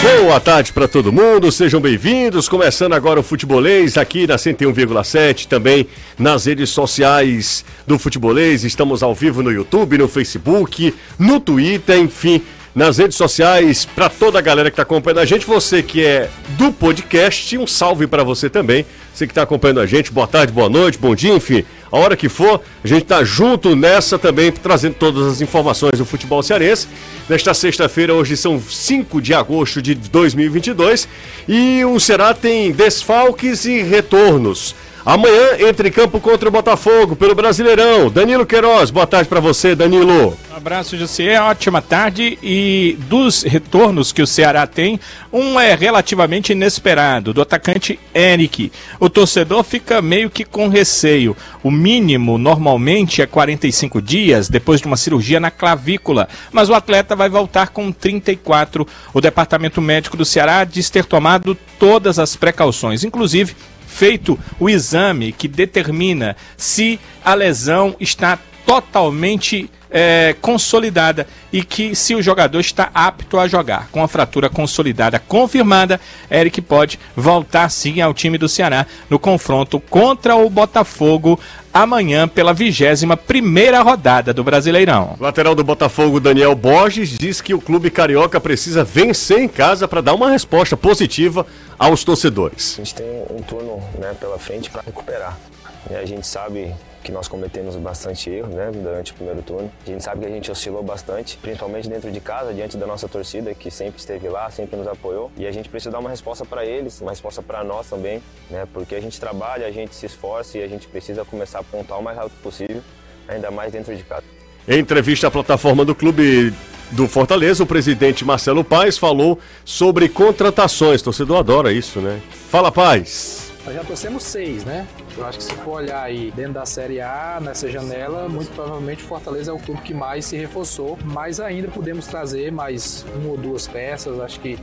Boa tarde para todo mundo, sejam bem-vindos. Começando agora o Futebolês aqui na 101,7, também nas redes sociais do Futebolês. Estamos ao vivo no YouTube, no Facebook, no Twitter, enfim, nas redes sociais para toda a galera que está acompanhando a gente. Você que é do podcast, um salve para você também. Você que está acompanhando a gente, boa tarde, boa noite, bom dia, enfim, a hora que for, a gente está junto nessa também, trazendo todas as informações do futebol cearense. Nesta sexta-feira, hoje são 5 de agosto de 2022 e o Ceará tem desfalques e retornos. Amanhã entre campo contra o Botafogo pelo Brasileirão. Danilo Queiroz, boa tarde para você, Danilo. Um abraço, José. Ótima tarde. E dos retornos que o Ceará tem, um é relativamente inesperado, do atacante Eric. O torcedor fica meio que com receio. O mínimo normalmente é 45 dias depois de uma cirurgia na clavícula, mas o atleta vai voltar com 34. O departamento médico do Ceará diz ter tomado todas as precauções, inclusive feito o exame que determina se a lesão está totalmente é, consolidada e que se o jogador está apto a jogar. Com a fratura consolidada confirmada, Eric pode voltar sim ao time do Ceará no confronto contra o Botafogo amanhã pela 21 primeira rodada do Brasileirão. Lateral do Botafogo, Daniel Borges, diz que o clube carioca precisa vencer em casa para dar uma resposta positiva aos torcedores. A gente tem um turno né, pela frente para recuperar. E a gente sabe que nós cometemos bastante erro né, durante o primeiro turno. A gente sabe que a gente oscilou bastante, principalmente dentro de casa, diante da nossa torcida, que sempre esteve lá, sempre nos apoiou. E a gente precisa dar uma resposta para eles, uma resposta para nós também, né, porque a gente trabalha, a gente se esforça e a gente precisa começar a pontuar o mais rápido possível, ainda mais dentro de casa. Em entrevista à plataforma do clube do Fortaleza, o presidente Marcelo Paes falou sobre contratações. Torcedor adora isso, né? Fala, Paes. Nós já trouxemos seis, né? Eu acho que se for olhar aí dentro da Série A, nessa janela, muito provavelmente o Fortaleza é o clube que mais se reforçou, mas ainda podemos trazer mais uma ou duas peças, acho que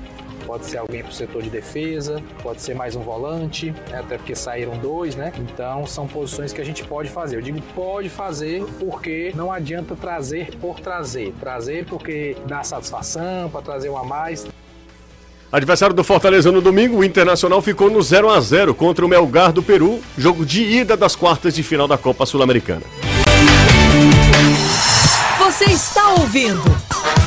pode ser alguém para o setor de defesa, pode ser mais um volante, né? até porque saíram dois, né? Então são posições que a gente pode fazer. Eu digo pode fazer porque não adianta trazer por trazer. Trazer porque dá satisfação, para trazer um a mais. Adversário do Fortaleza no domingo, o Internacional ficou no 0 a 0 contra o Melgar do Peru, jogo de ida das quartas de final da Copa Sul-Americana. Você está ouvindo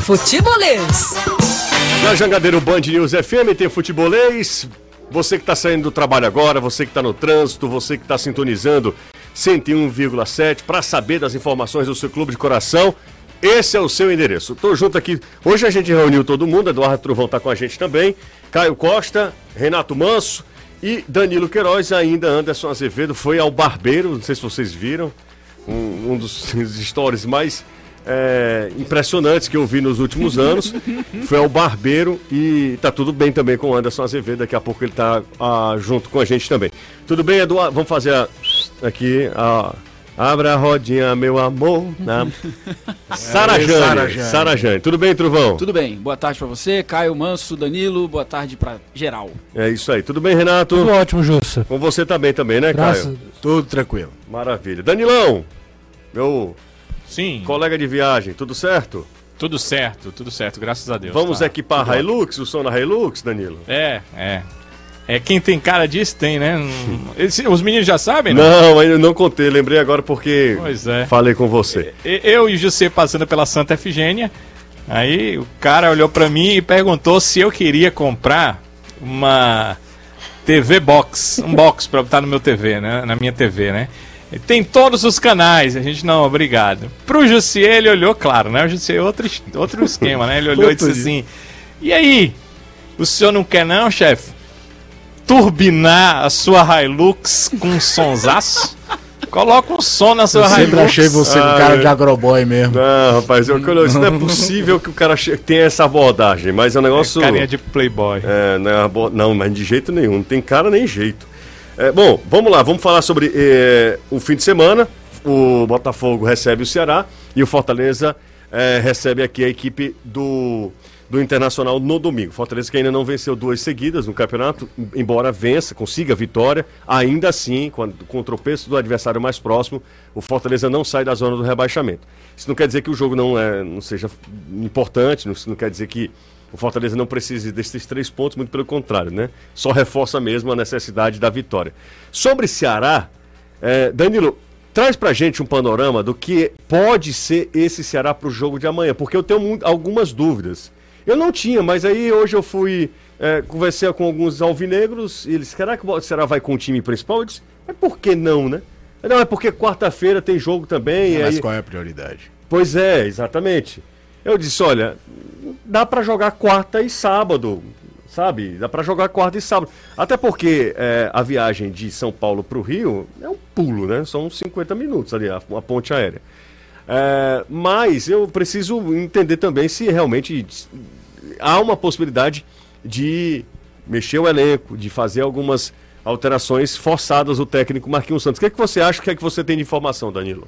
Futebolês. Na Jangadeiro Band News FM tem futebolês. Você que está saindo do trabalho agora, você que está no trânsito, você que está sintonizando 101,7 para saber das informações do seu clube de coração. Esse é o seu endereço. Tô junto aqui. Hoje a gente reuniu todo mundo. Eduardo Truvão está com a gente também. Caio Costa, Renato Manso e Danilo Queiroz. Ainda Anderson Azevedo foi ao barbeiro. Não sei se vocês viram. Um, um dos stories mais é, impressionantes que eu vi nos últimos anos. Foi ao barbeiro e tá tudo bem também com o Anderson Azevedo. Daqui a pouco ele tá ah, junto com a gente também. Tudo bem, Eduardo? Vamos fazer a, aqui a. Abra a rodinha, meu amor. Na... Sara Jane. Sara Jane. Tudo bem, Truvão? Tudo bem. Boa tarde pra você, Caio Manso, Danilo. Boa tarde pra geral. É isso aí. Tudo bem, Renato? Tudo ótimo, Jussa. Com você também, também, né, Graças a Caio? Deus. Tudo tranquilo. Maravilha. Danilão, meu Sim, colega de viagem, tudo certo? tudo certo, tudo certo, graças a Deus. Vamos tá equipar tudo a Hilux, o som da Hilux, Danilo? É, é. É quem tem cara disso tem, né? Os meninos já sabem, né? Não, ainda não contei. Lembrei agora porque é. falei com você. Eu e o José passando pela Santa Efigênia. Aí o cara olhou pra mim e perguntou se eu queria comprar uma TV box, um box pra botar no meu TV, né? Na minha TV, né? Tem todos os canais. A gente não, obrigado. Pro Jussier, ele olhou, claro, né? O Jussier é outro, outro esquema, né? Ele olhou e disse assim: E aí? O senhor não quer, não, chefe? Turbinar a sua Hilux com um sonsaço? Coloca um som na sua Eu Hilux. sempre achei você com Ah, cara é. de agroboy mesmo. Não, rapaz, eu, eu- isso não é possível que o cara tenha essa abordagem, mas é um negócio. Carinha de playboy. É, não, é abo- não, mas de jeito nenhum, não tem cara nem jeito. É, bom, vamos lá, vamos falar sobre é, o fim de semana. O Botafogo recebe o Ceará e o Fortaleza é, recebe aqui a equipe do, do Internacional no domingo. Fortaleza que ainda não venceu duas seguidas no campeonato, embora vença, consiga a vitória, ainda assim, com, com o tropeço do adversário mais próximo, o Fortaleza não sai da zona do rebaixamento. Isso não quer dizer que o jogo não, é, não seja importante, isso não quer dizer que o Fortaleza não precisa desses três pontos, muito pelo contrário, né? Só reforça mesmo a necessidade da vitória. Sobre Ceará, é, Danilo, traz pra gente um panorama do que pode ser esse Ceará pro jogo de amanhã, porque eu tenho algumas dúvidas. Eu não tinha, mas aí hoje eu fui, é, conversei com alguns alvinegros e eles, será que o Ceará vai com o time principal? Eu disse, mas por que não, né? Não, é porque quarta-feira tem jogo também. Não, mas qual é a prioridade? Pois é, exatamente. Eu disse, olha, dá para jogar quarta e sábado, sabe? Dá para jogar quarta e sábado. Até porque é, a viagem de São Paulo para o Rio é um pulo, né? São 50 minutos ali, a, a ponte aérea. É, mas eu preciso entender também se realmente há uma possibilidade de mexer o elenco, de fazer algumas alterações forçadas o técnico Marquinhos Santos. O que, é que você acha? O que é que você tem de informação, Danilo?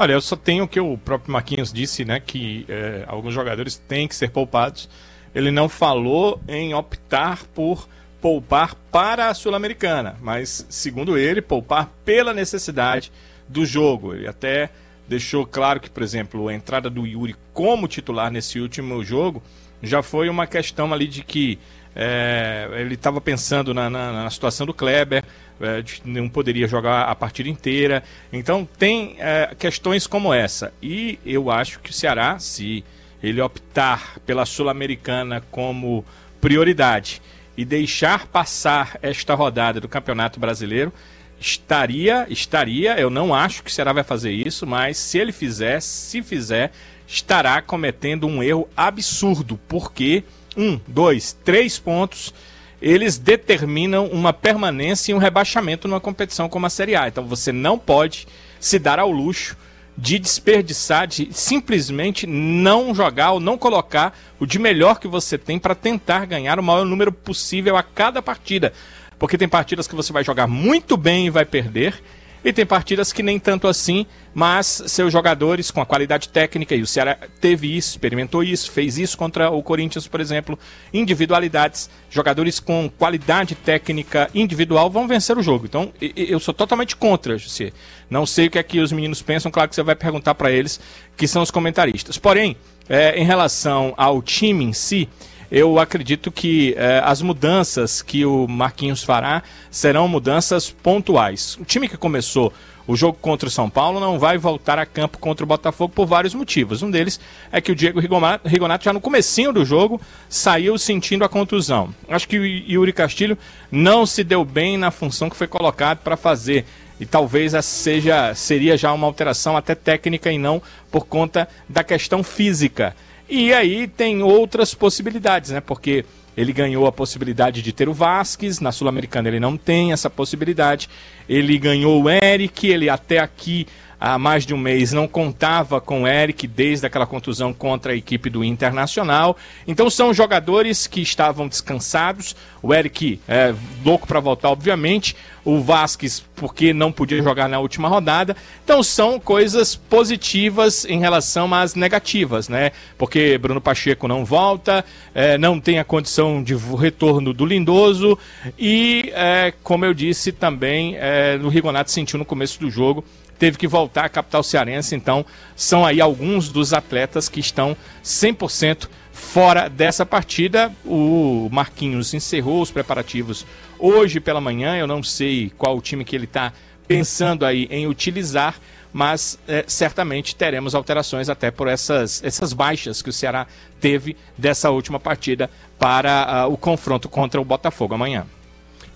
Olha, eu só tenho o que o próprio Marquinhos disse, né? Que é, alguns jogadores têm que ser poupados. Ele não falou em optar por poupar para a Sul-Americana, mas, segundo ele, poupar pela necessidade do jogo. Ele até deixou claro que, por exemplo, a entrada do Yuri como titular nesse último jogo já foi uma questão ali de que é, ele estava pensando na, na, na, situação do Kleber, é, não poderia jogar a partida inteira. Então tem é, questões como essa. E eu acho que o Ceará, se ele optar pela Sul-Americana como prioridade e deixar passar esta rodada do Campeonato Brasileiro, estaria, estaria, eu não acho que o Ceará vai fazer isso, mas se ele fizer, se fizer, estará cometendo um erro absurdo, porque um, dois, três pontos, eles determinam uma permanência e um rebaixamento numa competição como a Série A. Então você não pode se dar ao luxo de desperdiçar, de simplesmente não jogar ou não colocar o de melhor que você tem para tentar ganhar o maior número possível a cada partida. Porque tem partidas que você vai jogar muito bem e vai perder, e tem partidas que nem tanto assim, mas seus jogadores com a qualidade técnica, e o Ceará teve isso, experimentou isso, fez isso contra o Corinthians, por exemplo, individualidades, jogadores com qualidade técnica individual vão vencer o jogo. Então, eu sou totalmente contra, José. Não sei o que é que os meninos pensam, claro que você vai perguntar para eles, que são os comentaristas. Porém, é, em relação ao time em si, eu acredito que eh, as mudanças que o Marquinhos fará serão mudanças pontuais. O time que começou o jogo contra o São Paulo não vai voltar a campo contra o Botafogo por vários motivos. Um deles é que o Diego Rigonato já no comecinho do jogo saiu sentindo a contusão. Acho que o Yuri Castilho não se deu bem na função que foi colocado para fazer e talvez seja seria já uma alteração até técnica e não por conta da questão física. E aí tem outras possibilidades, né? Porque ele ganhou a possibilidade de ter o Vasquez, na Sul-Americana ele não tem essa possibilidade. Ele ganhou o Eric, ele até aqui há mais de um mês não contava com o Eric desde aquela contusão contra a equipe do Internacional. Então são jogadores que estavam descansados. O Eric é louco para voltar, obviamente. O Vasquez, porque não podia jogar na última rodada. Então são coisas positivas em relação às negativas, né? Porque Bruno Pacheco não volta, é, não tem a condição de retorno do Lindoso. E, é, como eu disse também, é, o Rigonato sentiu no começo do jogo teve que voltar à capital cearense. Então, são aí alguns dos atletas que estão 100% fora dessa partida. O Marquinhos encerrou os preparativos hoje pela manhã. Eu não sei qual o time que ele está pensando aí em utilizar, mas é, certamente teremos alterações até por essas, essas baixas que o Ceará teve dessa última partida para uh, o confronto contra o Botafogo amanhã.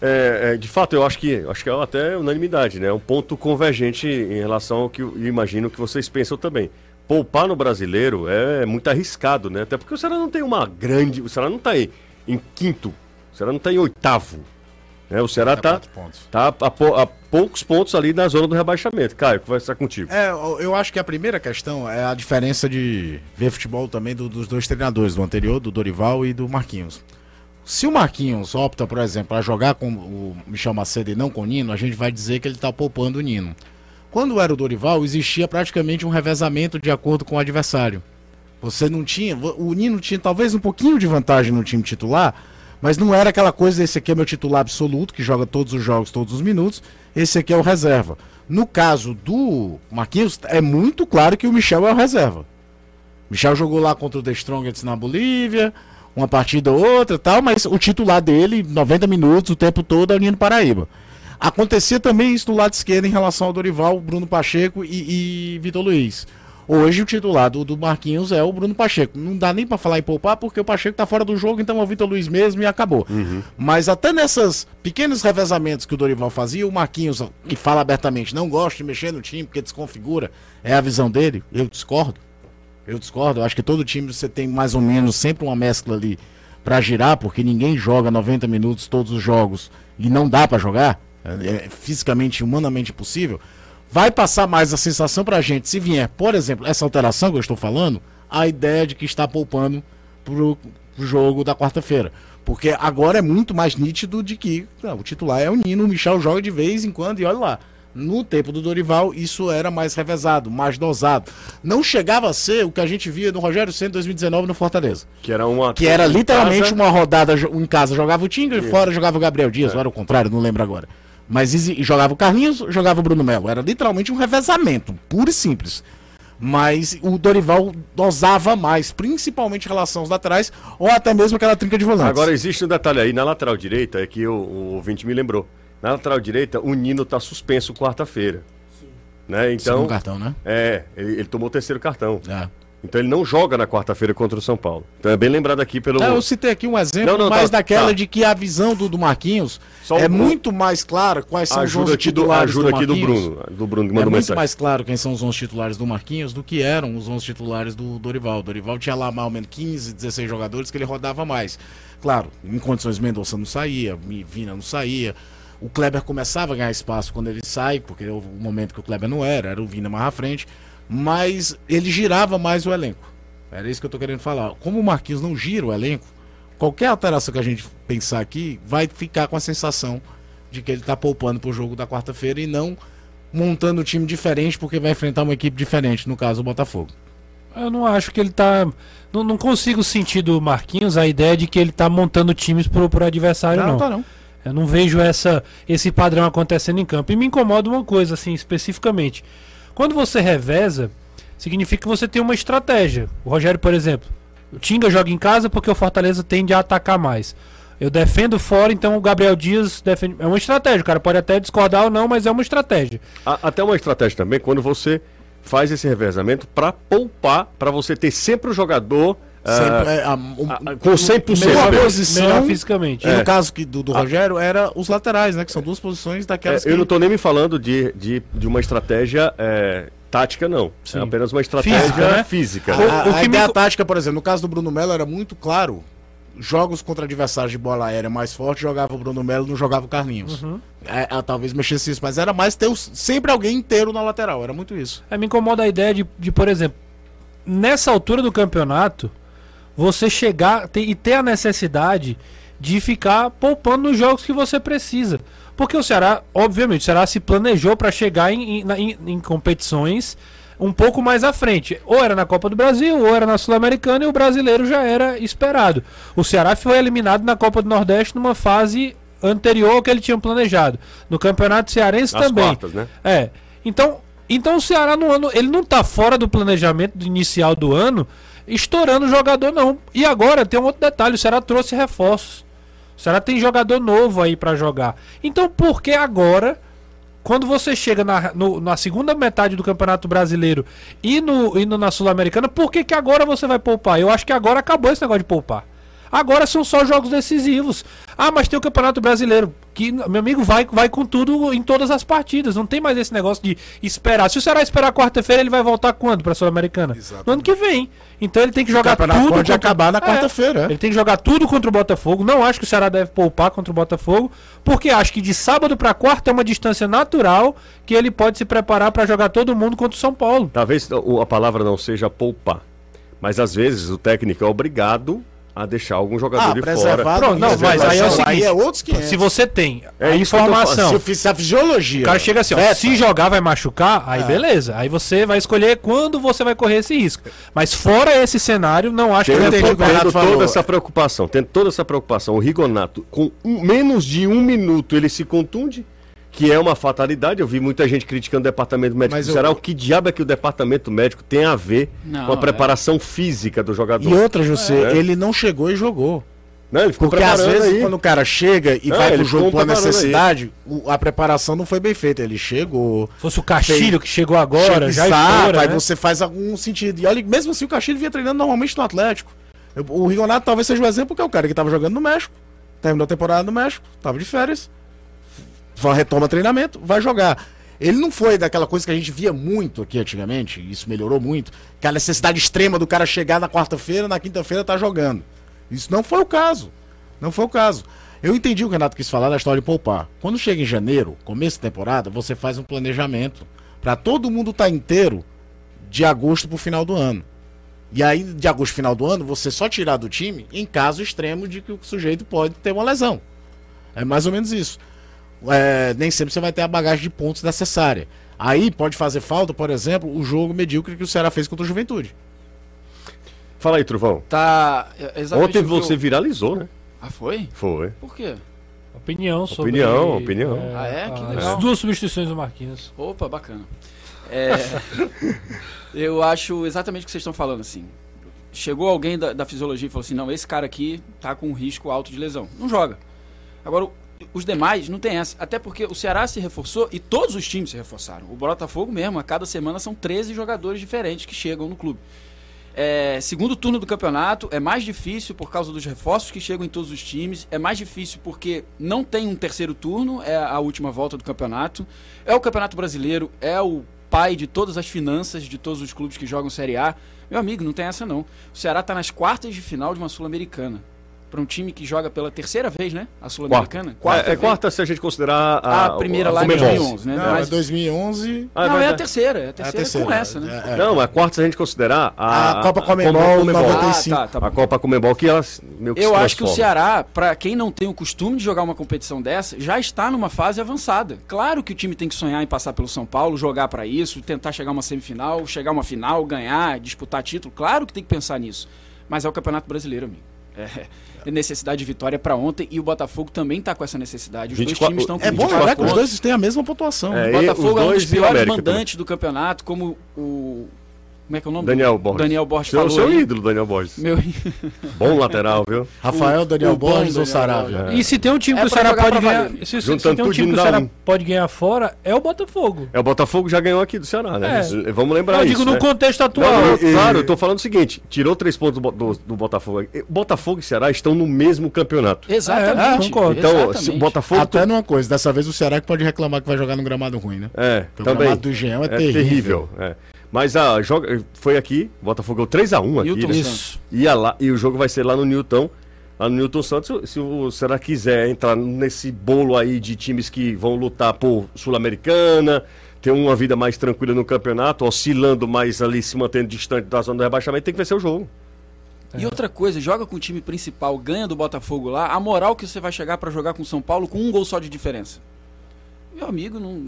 É, é, de fato, eu acho que acho que é até unanimidade, né? Um ponto convergente em relação ao que eu imagino que vocês pensam também. Poupar no brasileiro é muito arriscado, né? Até porque o Ceará não tem uma grande. O Ceará não está em, em quinto, o Ceará não está em oitavo. Né? O Ceará está tá a, a, poucos pontos ali na zona do rebaixamento. Caio, conversar contigo. É, eu acho que a primeira questão é a diferença de ver futebol também do, dos dois treinadores, do anterior, do Dorival e do Marquinhos. Se o Marquinhos opta, por exemplo, a jogar com o Michel Macedo e não com o Nino, a gente vai dizer que ele está poupando o Nino. Quando era o Dorival, existia praticamente um revezamento de acordo com o adversário. Você não tinha. O Nino tinha talvez um pouquinho de vantagem no time titular, mas não era aquela coisa: esse aqui é meu titular absoluto, que joga todos os jogos, todos os minutos, esse aqui é o reserva. No caso do Marquinhos, é muito claro que o Michel é o reserva. Michel jogou lá contra o The Strongest na Bolívia, uma partida ou outra e tal, mas o titular dele, 90 minutos, o tempo todo, é o Nino Paraíba. Acontecia também isso do lado esquerdo em relação ao Dorival, Bruno Pacheco e, e Vitor Luiz. Hoje o titular do, do Marquinhos é o Bruno Pacheco. Não dá nem pra falar em poupar porque o Pacheco tá fora do jogo, então é o Vitor Luiz mesmo e acabou. Mas até nessas pequenos revezamentos que o Dorival fazia, o Marquinhos, que fala abertamente, não gosta de mexer no time porque desconfigura, é a visão dele, eu discordo. Eu discordo, eu acho que todo time você tem mais ou menos sempre uma mescla ali pra girar, porque ninguém joga 90 minutos todos os jogos e não dá pra jogar, é, é fisicamente humanamente impossível. Vai passar mais a sensação pra gente se vier, por exemplo, essa alteração que eu estou falando, a ideia de que está poupando pro, pro jogo da quarta-feira. Porque agora é muito mais nítido de que não, o titular é o Nino, o Michel joga de vez em quando e olha lá. No tempo do Dorival, isso era mais revezado, mais dosado. Não chegava a ser o que a gente via no Rogério Senna em 2019 no Fortaleza. Que era uma. Que era literalmente casa. uma rodada em casa jogava o Tinga e fora jogava o Gabriel Dias, ou era o contrário, não lembro agora. Mas jogava o Carlinhos, jogava o Bruno Melo. Era literalmente um revezamento, puro e simples. Mas o Dorival dosava mais, principalmente em relação aos laterais, ou até mesmo aquela trinca de volantes. Agora existe um detalhe aí, na lateral direita, é que o, o ouvinte me lembrou. Na lateral direita, o Nino tá suspenso quarta-feira. Né? Então, Segundo cartão, né? é, ele, ele tomou o terceiro cartão. É. Então ele não joga na quarta-feira contra o São Paulo. Então é bem lembrado aqui pelo. É, eu citei aqui um exemplo, Não, não, mas tá, daquela tá. de que a visão do, do Marquinhos Só é um- muito mais clara quais são os ajuda 11 aqui do, titulares ajuda aqui do. Bruno. Do Bruno que É mandou muito mensagem. mais claro quem são os 11 titulares do Marquinhos do que eram os 11 titulares do Dorival. Dorival tinha lá mais ou menos 15, 16 jogadores que ele rodava mais. Claro, em condições Mendonça não saía, Vina não saía. O Kleber começava a ganhar espaço quando ele sai, porque houve um momento que o Kleber não era, era o Vina mais à frente. Mas ele girava mais o elenco. Era isso que eu tô querendo falar. Como o Marquinhos não gira o elenco, qualquer alteração que a gente pensar aqui vai ficar com a sensação de que ele tá poupando pro jogo da quarta-feira e não montando um time diferente porque vai enfrentar uma equipe diferente, no caso o Botafogo. Eu não acho que ele tá. Não, não consigo sentir do Marquinhos a ideia de que ele tá montando times pro, pro adversário, não. tá não. Eu não vejo essa, esse padrão acontecendo em campo. E me incomoda uma coisa, assim, especificamente. Quando você reveza, significa que você tem uma estratégia. O Rogério, por exemplo, o Tinga joga em casa porque o Fortaleza tende a atacar mais. Eu defendo fora, então o Gabriel Dias defende. É uma estratégia. O cara pode até discordar ou não, mas é uma estratégia. Até uma estratégia também, quando você faz esse revezamento para poupar, para você ter sempre o jogador Sempre, é, a- o- a- a- com 100%. melhor posição. Melhor fisicamente. E no caso que do, do Rogério, era os laterais, né? Que são duas posições É, daquelas eu que... não tô nem me falando de, de, de uma estratégia é, tática, não. Sim. É apenas uma estratégia Física, física. né? A, a- O- o a que me ideia co- tática, por exemplo, no caso do Bruno Melo era muito claro. Jogos contra adversários de bola aérea mais forte, jogava o Bruno Melo, não jogava o Carlinhos. Uhum. É, é, talvez mexesse isso, mas era mais ter os- sempre alguém inteiro na lateral, era muito isso. É, me incomoda a ideia de, de, por exemplo, nessa altura do campeonato, você chegar te- e ter a necessidade de ficar poupando nos jogos que você precisa. Porque o Ceará, obviamente, o Ceará se planejou para chegar em, em- em- competições um pouco mais à frente. Ou era na Copa do Brasil, ou era na Sul-Americana, e o brasileiro já era esperado. O Ceará foi eliminado na Copa do Nordeste numa fase anterior ao que ele tinha planejado. No Campeonato Cearense Nas também. quartas, né? É. Então, então o Ceará no ano, ele não tá fora do planejamento do inicial do ano, estourando o jogador não. E agora tem um outro detalhe, o Ceará trouxe reforços. O Ceará tem jogador novo aí pra jogar. Então, por que agora, quando você chega na, no- na segunda metade do Campeonato Brasileiro e no, e no- na Sul-Americana, por que, que agora você vai poupar? Eu acho que agora acabou esse negócio de poupar. Agora são só jogos decisivos. Ah, mas tem o Campeonato Brasileiro, que, meu amigo, vai, vai com tudo em todas as partidas. Não tem mais esse negócio de esperar. Se o Ceará esperar quarta-feira, ele vai voltar quando para a Sul-Americana? No ano que vem. Então ele tem que jogar campeonato tudo. pode acabar na É. quarta-feira, é. Ele tem que jogar tudo contra o Botafogo. Não acho que o Ceará deve poupar contra o Botafogo, porque acho que de sábado para quarta é uma distância natural que ele pode se preparar para jogar todo mundo contra o São Paulo. Talvez a palavra não seja poupar, mas às vezes o técnico é obrigado a deixar algum jogador Ah, de fora. Pronto, não, mas aí é o seguinte, Aí é outros 500. Se você tem É informação, Se a fisiologia. O cara chega assim, ó, se jogar vai machucar, aí É. beleza. Aí você vai escolher quando você vai correr esse risco. Mas fora esse cenário, não acho que Tendo, que tendo Renato toda falou. essa preocupação, tendo toda essa preocupação, o Rigonato, com um- menos de um minuto, ele se contunde. Que é uma fatalidade. Eu vi muita gente criticando o departamento médico Mas do eu- Ceará. O que diabo é que o departamento médico tem a ver Não, com a é. preparação física do jogador? E outra, José, É. ele não chegou e jogou. Não, ele ficou Porque às vezes, aí. quando o cara chega e Não, vai pro jogo por aí. necessidade, o- a preparação não foi bem feita. Ele chegou, Fosse o Castilho que chegou agora, e já estoura, aí né? você faz algum sentido. E olha, mesmo assim, o Castilho vinha treinando normalmente no Atlético. Eu- O Rigonato talvez seja o exemplo, porque é o cara que tava jogando no México, terminou a temporada no México, tava de férias, vai- retoma treinamento, vai jogar. Ele não foi daquela coisa que a gente via muito aqui antigamente, isso melhorou muito, que a necessidade extrema do cara chegar na quarta-feira, na quinta-feira tá jogando. Isso não foi o caso. Não foi o caso. Eu entendi o que o Renato quis falar da história de poupar. Quando chega em janeiro, começo da temporada, você faz um planejamento para todo mundo estar inteiro de agosto pro final do ano. E aí, de agosto final do ano, você só tirar do time em caso extremo de que o sujeito pode ter uma lesão. É mais ou menos isso. É, nem sempre você vai ter a bagagem de pontos necessária. Aí pode fazer falta, por exemplo, o jogo medíocre que o Ceará fez contra o Juventude. Fala aí, Truvão. Tá. é Ontem o que eu- você viralizou, né? Ah, foi? Foi. Por quê? Opinião sobre. Opinião, opinião. Ah, é? Que as legal. duas substituições do Marquinhos. Opa, bacana. É, eu acho exatamente o que vocês estão falando, assim. Chegou alguém da, da fisiologia e falou assim: não, esse cara aqui tá com um risco alto de lesão. Não joga. Agora, o- os demais não tem essa. Até porque o Ceará se reforçou e todos os times se reforçaram. O Botafogo mesmo, a cada semana são 13 jogadores diferentes que chegam no clube. É, segundo turno do campeonato é mais difícil por causa dos reforços que chegam em todos os times. É mais difícil porque não tem um terceiro turno, é a última volta do campeonato. É o campeonato brasileiro, é o pai de todas as finanças de todos os clubes que jogam Série A. Meu amigo, não tem essa não. O Ceará está nas quartas de final de uma Sul-Americana. Para um time que joga pela terceira vez, né? A Sul-Americana. é, é vez. quarta se a gente considerar a, A primeira lá em Comebol. 2011, né? Não, Mas- é 2011. Ah, não, vai é a terceira. É a É a terceira, terceira. com essa, né? É, é. Não, a quarta se a gente considerar a, A Copa Comebol, Comebol. 95. Ah, tá, tá A. Copa Comebol que ela meio que Eu se acho que o. Ceará, pra quem não tem o costume de jogar uma competição dessa, já está numa fase avançada. Claro que o time tem que sonhar em passar pelo São Paulo, jogar pra isso, tentar chegar a uma semifinal, chegar a uma final, ganhar, disputar título. Claro que tem que pensar nisso. Mas é o Campeonato Brasileiro, amigo. É, é necessidade de vitória pra ontem e o Botafogo também tá com essa necessidade. Os 24 dois times estão com É bom 24 lembrar que os dois têm a mesma pontuação. É, O Botafogo é um dos piores mandantes do campeonato, como o. Como é que é o nome? Daniel Borges. Daniel Borges Seu, falou. seu aí. ídolo, Daniel Borges. Meu... Bom lateral, viu? Rafael, Daniel o bom Borges ou Saravia? Borges. E se tem um time É que o Ceará pode ganhar. valer. Se, se- se tem um time que o dá Ceará um. pode ganhar fora, é o Botafogo. É, o Botafogo já ganhou aqui do Ceará, né? É. Vamos lembrar eu isso, digo no né? contexto atual. não, E- claro, eu tô falando o seguinte: tirou três pontos do, do- do Botafogo. E Botafogo e Ceará estão no mesmo campeonato. Exatamente. É, concordo. Então, se o Botafogo. Até numa coisa, dessa vez o Ceará que pode reclamar que vai jogar num gramado ruim, né? É, Porque o também. gramado do Jean é terrível. é. Mas a joga foi aqui, Botafogo 3x1 aqui. Newton né? Santos. Ia lá, e o jogo vai ser lá no Newton. Lá no Newton Santos, se o Ceará quiser entrar nesse bolo aí de times que vão lutar por Sul-Americana, ter uma vida mais tranquila no campeonato, oscilando mais ali, se mantendo distante da zona do rebaixamento, tem que vencer o jogo. E outra coisa, joga com o time principal, ganha do Botafogo lá, a moral que você vai chegar pra jogar com o São Paulo com um gol só de diferença. Meu amigo, não.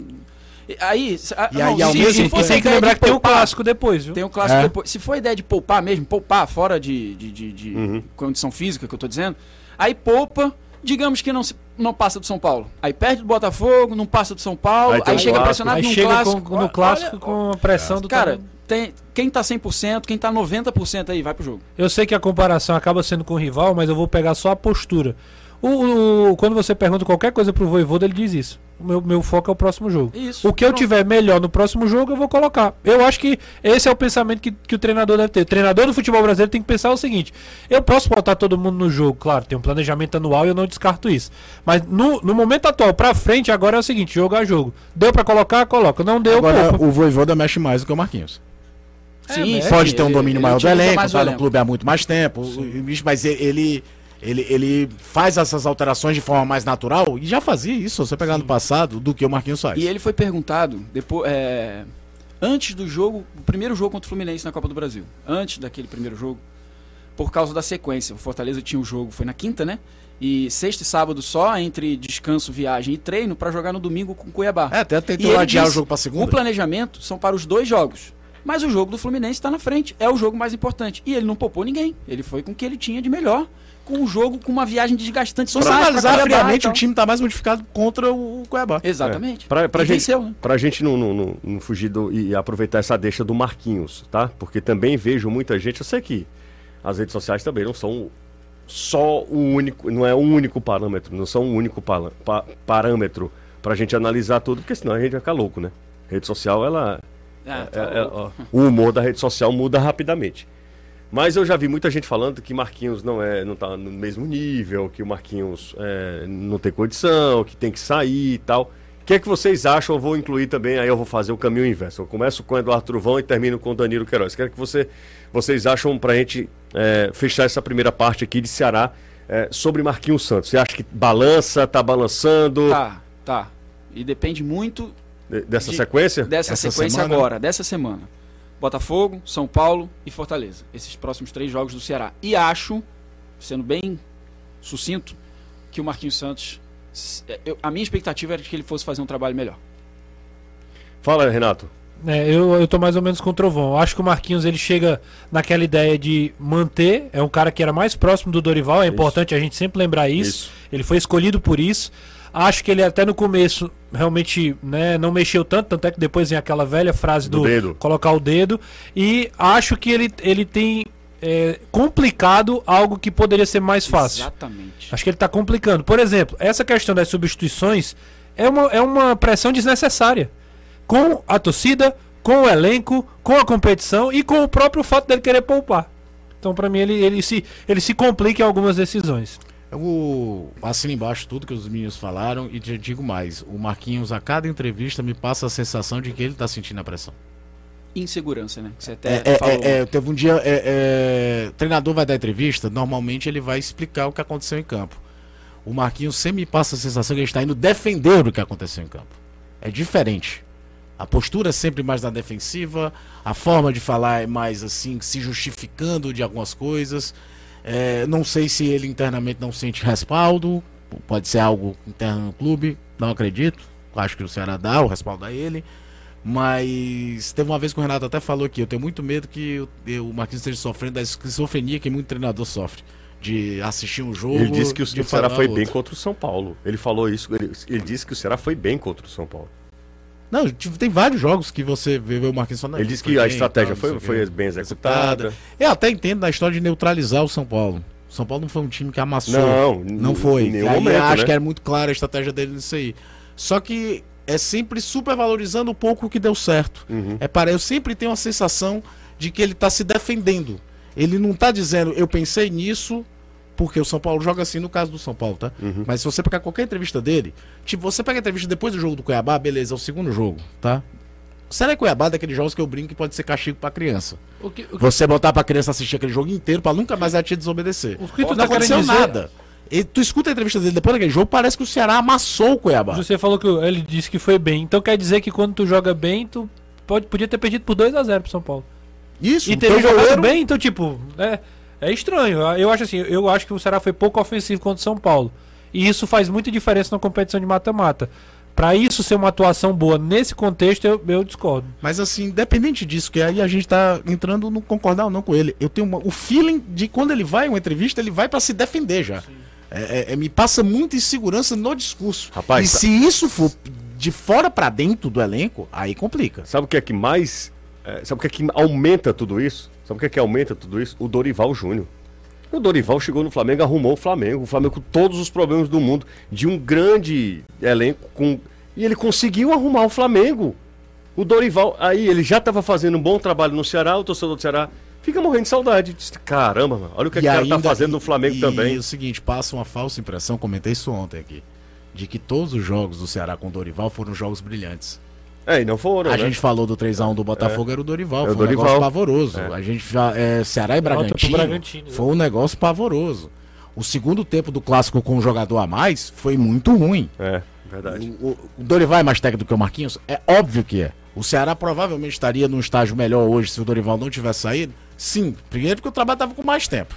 Aí, se- a- E aí, ao se, mesmo se tempo- fosse Você tem que ideia lembrar que tem o poupar, clássico depois, viu? Tem o clássico É. depois. Se for ideia de poupar mesmo, poupar fora de, de, de, de condição física que eu tô dizendo, aí poupa, digamos que não, se- não passa do São Paulo. Aí perde do Botafogo, não passa do São Paulo, Aí aí, um chega clássico. pressionado Aí num chega clássico. com- no Olha- clássico com a pressão do Cara, tamanho. tem, quem tá 100%, quem tá 90% aí, vai pro jogo. Eu sei que a comparação acaba sendo com o rival, mas eu vou pegar só a postura. O, o- quando você pergunta qualquer coisa pro Voivoda, ele diz isso. O meu, meu foco é o próximo jogo. Isso. O que eu Pronto. tiver melhor no próximo jogo, eu vou colocar. Eu acho que esse é o pensamento que, que o treinador deve ter. O treinador do futebol brasileiro tem que pensar o seguinte: eu posso botar todo mundo no jogo, claro, tem um planejamento anual e eu não descarto isso. Mas no, no momento atual, pra frente, agora é o seguinte: jogo a jogo. Deu pra colocar, coloca. Não deu, Agora, poupa. o Voivoda mexe mais do que o Marquinhos. Sim, É, Pode sim, ter um ele- domínio ele maior do utiliza elenco, tá no elenco. clube há muito mais tempo, bicho, mas ele, ele, ele faz essas alterações de forma mais natural e já fazia isso, você pegar no passado, do que o Marquinhos faz. E ele foi perguntado depois, é, antes do jogo, o primeiro jogo contra o Fluminense na Copa do Brasil, antes daquele primeiro jogo, por causa da sequência. O Fortaleza tinha o jogo, foi na quinta, né? E sexta e sábado só, entre descanso, viagem e treino, pra jogar no domingo com o Cuiabá. É, até tentou adiar o disse, jogo pra O segunda. planejamento são para os dois jogos. Mas o jogo do Fluminense está na frente, é o jogo mais importante. E ele não poupou ninguém. Ele foi com o que ele tinha de melhor com um jogo com uma viagem desgastante. Demais pra analisar friamente, o time tá mais modificado contra o Cuiabá. Exatamente. Pra, pra E gente, venceu, né? pra gente não, não, não- não fugir do, e aproveitar essa deixa do Marquinhos, tá? Porque também vejo muita gente, eu sei que as redes sociais também não são só o único, não é um único parâmetro, não são um único pala- pa- parâmetro pra gente analisar tudo, porque senão a gente vai ficar louco, né? Rede social, ela. Ah, é- tá é- ó, o humor da rede social muda rapidamente. Mas eu já vi muita gente falando que Marquinhos não é, não tá no mesmo nível, que o Marquinhos é, não tem condição, que tem que sair e tal. O que é que vocês acham? Eu vou incluir também, aí eu vou fazer o caminho inverso. Eu começo com o Eduardo Truvão e termino com o Danilo Queiroz. O que é que você, vocês acham pra gente é, fechar essa primeira parte aqui de Ceará é, sobre Marquinhos Santos? Você acha que balança, tá balançando Tá, tá. E depende muito de- dessa de- sequência? dessa Essa sequência semana? agora, dessa semana. Botafogo, São Paulo e Fortaleza. Esses próximos três jogos do Ceará. E acho, sendo bem sucinto, que o Marquinhos Santos. s- eu- a minha expectativa era de que ele fosse fazer um trabalho melhor. Fala, Renato. É, eu, eu tô mais ou menos com o Trovão. Eu acho que o Marquinhos ele chega naquela ideia de manter. É um cara que era mais próximo do Dorival. É Isso. importante a gente sempre lembrar isso. Isso. Ele foi escolhido por isso. Acho que ele até no começo realmente né, não mexeu tanto, tanto é que depois vem aquela velha frase Do do, dedo. colocar o dedo. E acho que ele, ele tem é, complicado algo que poderia ser mais fácil. Exatamente. Acho que ele está complicando. Por exemplo, essa questão das substituições é uma, é uma pressão desnecessária. Com a torcida, com o elenco, com a competição e com o próprio fato dele querer poupar. Então, para mim, ele, ele, se, ele se complica em algumas decisões. Eu assino embaixo tudo que os meninos falaram e te digo mais. O Marquinhos, a cada entrevista, me passa a sensação de que ele tá sentindo a pressão. Insegurança, né? Que você É, até é, falou. é, é, teve um dia, é, é, treinador vai dar entrevista, normalmente ele vai explicar o que aconteceu em campo. O Marquinhos sempre me passa a sensação que ele está indo defender o que aconteceu em campo. É diferente. A postura é sempre mais na defensiva, a forma de falar é mais assim, se justificando de algumas coisas. É, não sei se ele internamente não sente respaldo, pode ser algo interno no clube, não acredito. Acho que o Ceará dá o respaldo a ele. Mas teve uma vez que o Renato até falou aqui, eu tenho muito medo que o, Marquinhos esteja sofrendo da esquizofrenia que muito treinador sofre. De assistir um jogo. Ele disse que o, o Ceará foi outro. bem contra o São Paulo. Ele falou isso, ele, ele disse que o Ceará foi bem contra o São Paulo. Não, tipo, tem vários jogos que você vê, vê o Marquinhos falando. Ele "Não, disse que a estratégia tal, foi, foi quê." bem executada. Eu até entendo da história de neutralizar o São Paulo. O São Paulo não foi um time que amassou. Não, não foi. nenhum Aí momento, acho né? que era muito clara a estratégia dele nisso aí. Só que é sempre supervalorizando um pouco o que deu certo. Uhum. É para eu sempre tenho a sensação de que ele está se defendendo. Ele não está dizendo eu pensei nisso porque o São Paulo joga assim no caso do São Paulo, tá? Uhum. Mas se você pegar qualquer entrevista dele, tipo, você pega a entrevista depois do jogo do Cuiabá, beleza, é o segundo jogo, tá? Será que Cuiabá é daqueles jogos que eu brinco que pode ser castigo pra criança? O que, o que, Você botar pra criança assistir aquele jogo inteiro pra nunca mais ela te desobedecer. o que tu não tá aconteceu dizer... nada. E tu escuta a entrevista dele depois daquele jogo, parece que o Ceará amassou o Cuiabá. Você falou que ele disse que foi bem. Então quer dizer que quando tu joga bem, tu pode, podia ter perdido por 2 a 0 pro São Paulo. Isso, E teu jogado goleiro- bem, então, tipo, é, é estranho. Eu acho assim, eu acho que o Ceará foi pouco ofensivo contra o São Paulo. E isso faz muita diferença na competição de mata-mata. Pra isso ser uma atuação boa nesse contexto, eu, eu discordo. Mas assim, independente disso, que aí a gente tá entrando no concordar ou não com ele. Eu tenho uma- o feeling de quando ele vai em uma entrevista, ele vai pra se defender já. É- é- é- me passa muita insegurança no discurso. Rapaz, e tá- se isso for de fora pra dentro do elenco, aí complica. Sabe o que é que mais. é, sabe o que é que aumenta tudo isso? Sabe o que é que aumenta tudo isso? O Dorival Júnior. O Dorival chegou no Flamengo, arrumou o Flamengo. O Flamengo com todos os problemas do mundo, de um grande elenco. Com... E ele conseguiu arrumar o Flamengo. O Dorival, aí ele já estava fazendo um bom trabalho no Ceará, o torcedor do Ceará fica morrendo de saudade. Diz, Caramba, mano, olha o que, é que o cara tá fazendo no Flamengo e, também. E o seguinte, passa uma falsa impressão, comentei isso ontem aqui, de que todos os jogos do Ceará com o Dorival foram jogos brilhantes. É, e não foram, a né? gente falou do 3x1 do Botafogo, era o Dorival. É o foi um Dorival. negócio pavoroso. É. A gente já. É, Ceará e Bragantino, Bragantino, foi um negócio pavoroso. O segundo tempo do clássico com um jogador a mais foi muito ruim. É, verdade. O, o- o Dorival é mais técnico do que o Marquinhos? É óbvio que é. O Ceará provavelmente estaria num estágio melhor hoje se o Dorival não tivesse saído. Sim, primeiro porque o trabalho estava com mais tempo.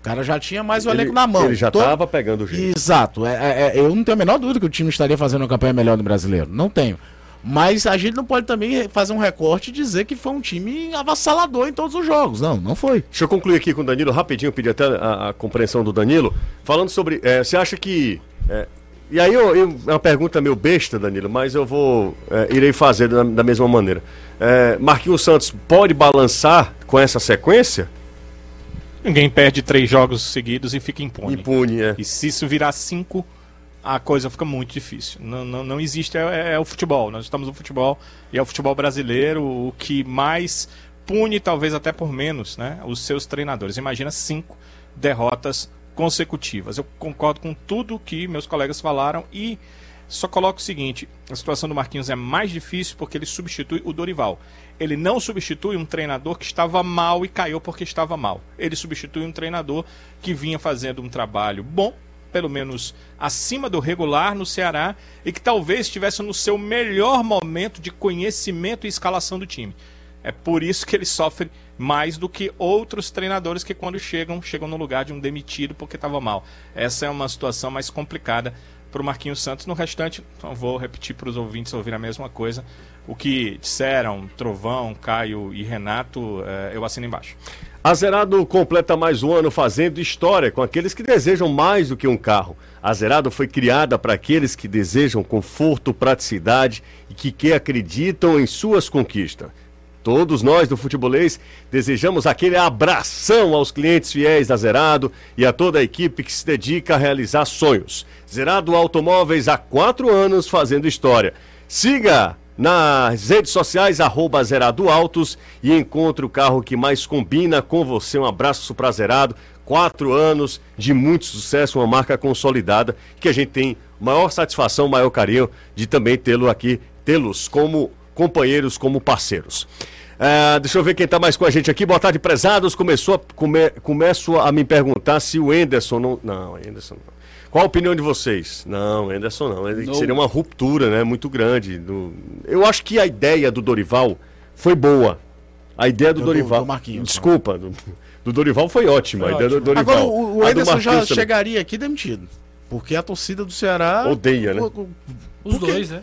O cara já tinha mais o elenco Ele- na mão. Ele já Todo- tava pegando o jeito. Exato. É, é- é- eu não tenho a menor dúvida que o time estaria fazendo uma campanha melhor no brasileiro. Não tenho. Mas a gente não pode também fazer um recorte e dizer que foi um time avassalador em todos os jogos. Não, não foi. Deixa eu concluir aqui com o Danilo rapidinho, pedir até a, a compreensão do Danilo. Falando sobre. é, você acha que. é, e aí eu, eu- é uma pergunta meio besta, Danilo, mas eu vou. é, irei fazer da, da mesma maneira. É, Marquinhos Santos pode balançar com essa sequência? Ninguém perde três jogos seguidos e fica impune. Impune, é. E se isso virar cinco, a coisa fica muito difícil. Não, não, não existe, é, é o futebol. Nós estamos no futebol e é o futebol brasileiro o que mais pune, talvez até por menos, né, os seus treinadores. Imagina cinco derrotas consecutivas. Eu concordo com tudo que meus colegas falaram e só coloco o seguinte: a situação do Marquinhos é mais difícil porque ele substitui o Dorival. Ele não substitui um treinador que estava mal e caiu porque estava mal. Ele substitui um treinador que vinha fazendo um trabalho bom, pelo menos acima do regular no Ceará, e que talvez estivesse no seu melhor momento de conhecimento e escalação do time. É por isso que ele sofre mais do que outros treinadores que quando chegam, chegam no lugar de um demitido porque estava mal. Essa é uma situação mais complicada para o Marquinhos Santos. No restante, não vou repetir para os ouvintes ouvir a mesma coisa. O que disseram Trovão, Caio e Renato, eh, eu assino embaixo. A Zerado completa mais um ano fazendo história com aqueles que desejam mais do que um carro. A Zerado foi criada para aqueles que desejam conforto, praticidade e que, que acreditam em suas conquistas. Todos nós do Futebolês desejamos aquele abração aos clientes fiéis da Zerado e a toda a equipe que se dedica a realizar sonhos. Zerado Automóveis há quatro anos fazendo história. Siga nas redes sociais, arroba Zerado Autos e encontre o carro que mais combina com você. Um abraço para Zerado. Quatro anos de muito sucesso, uma marca consolidada que a gente tem maior satisfação, maior carinho de também tê-lo aqui, tê-los como companheiros, como parceiros. Ah, deixa eu ver quem está mais com a gente aqui. Boa tarde, prezados. Começou a, come, começo a me perguntar se o Enderson não. Não, Enderson não. Qual a opinião de vocês? Não, Enderson não. Ele- Não. Seria uma ruptura, né? Muito grande. do- Eu acho que a ideia do Dorival foi boa. A ideia do, Do- Dorival. do Marquinhos, Desculpa, do, do Dorival foi ótima. Foi a ideia do ótimo. Dorival. Agora, o, o A do Ederson já também. chegaria aqui demitido. Porque a torcida do Ceará. Odeia, né? Os Porque- dois, né?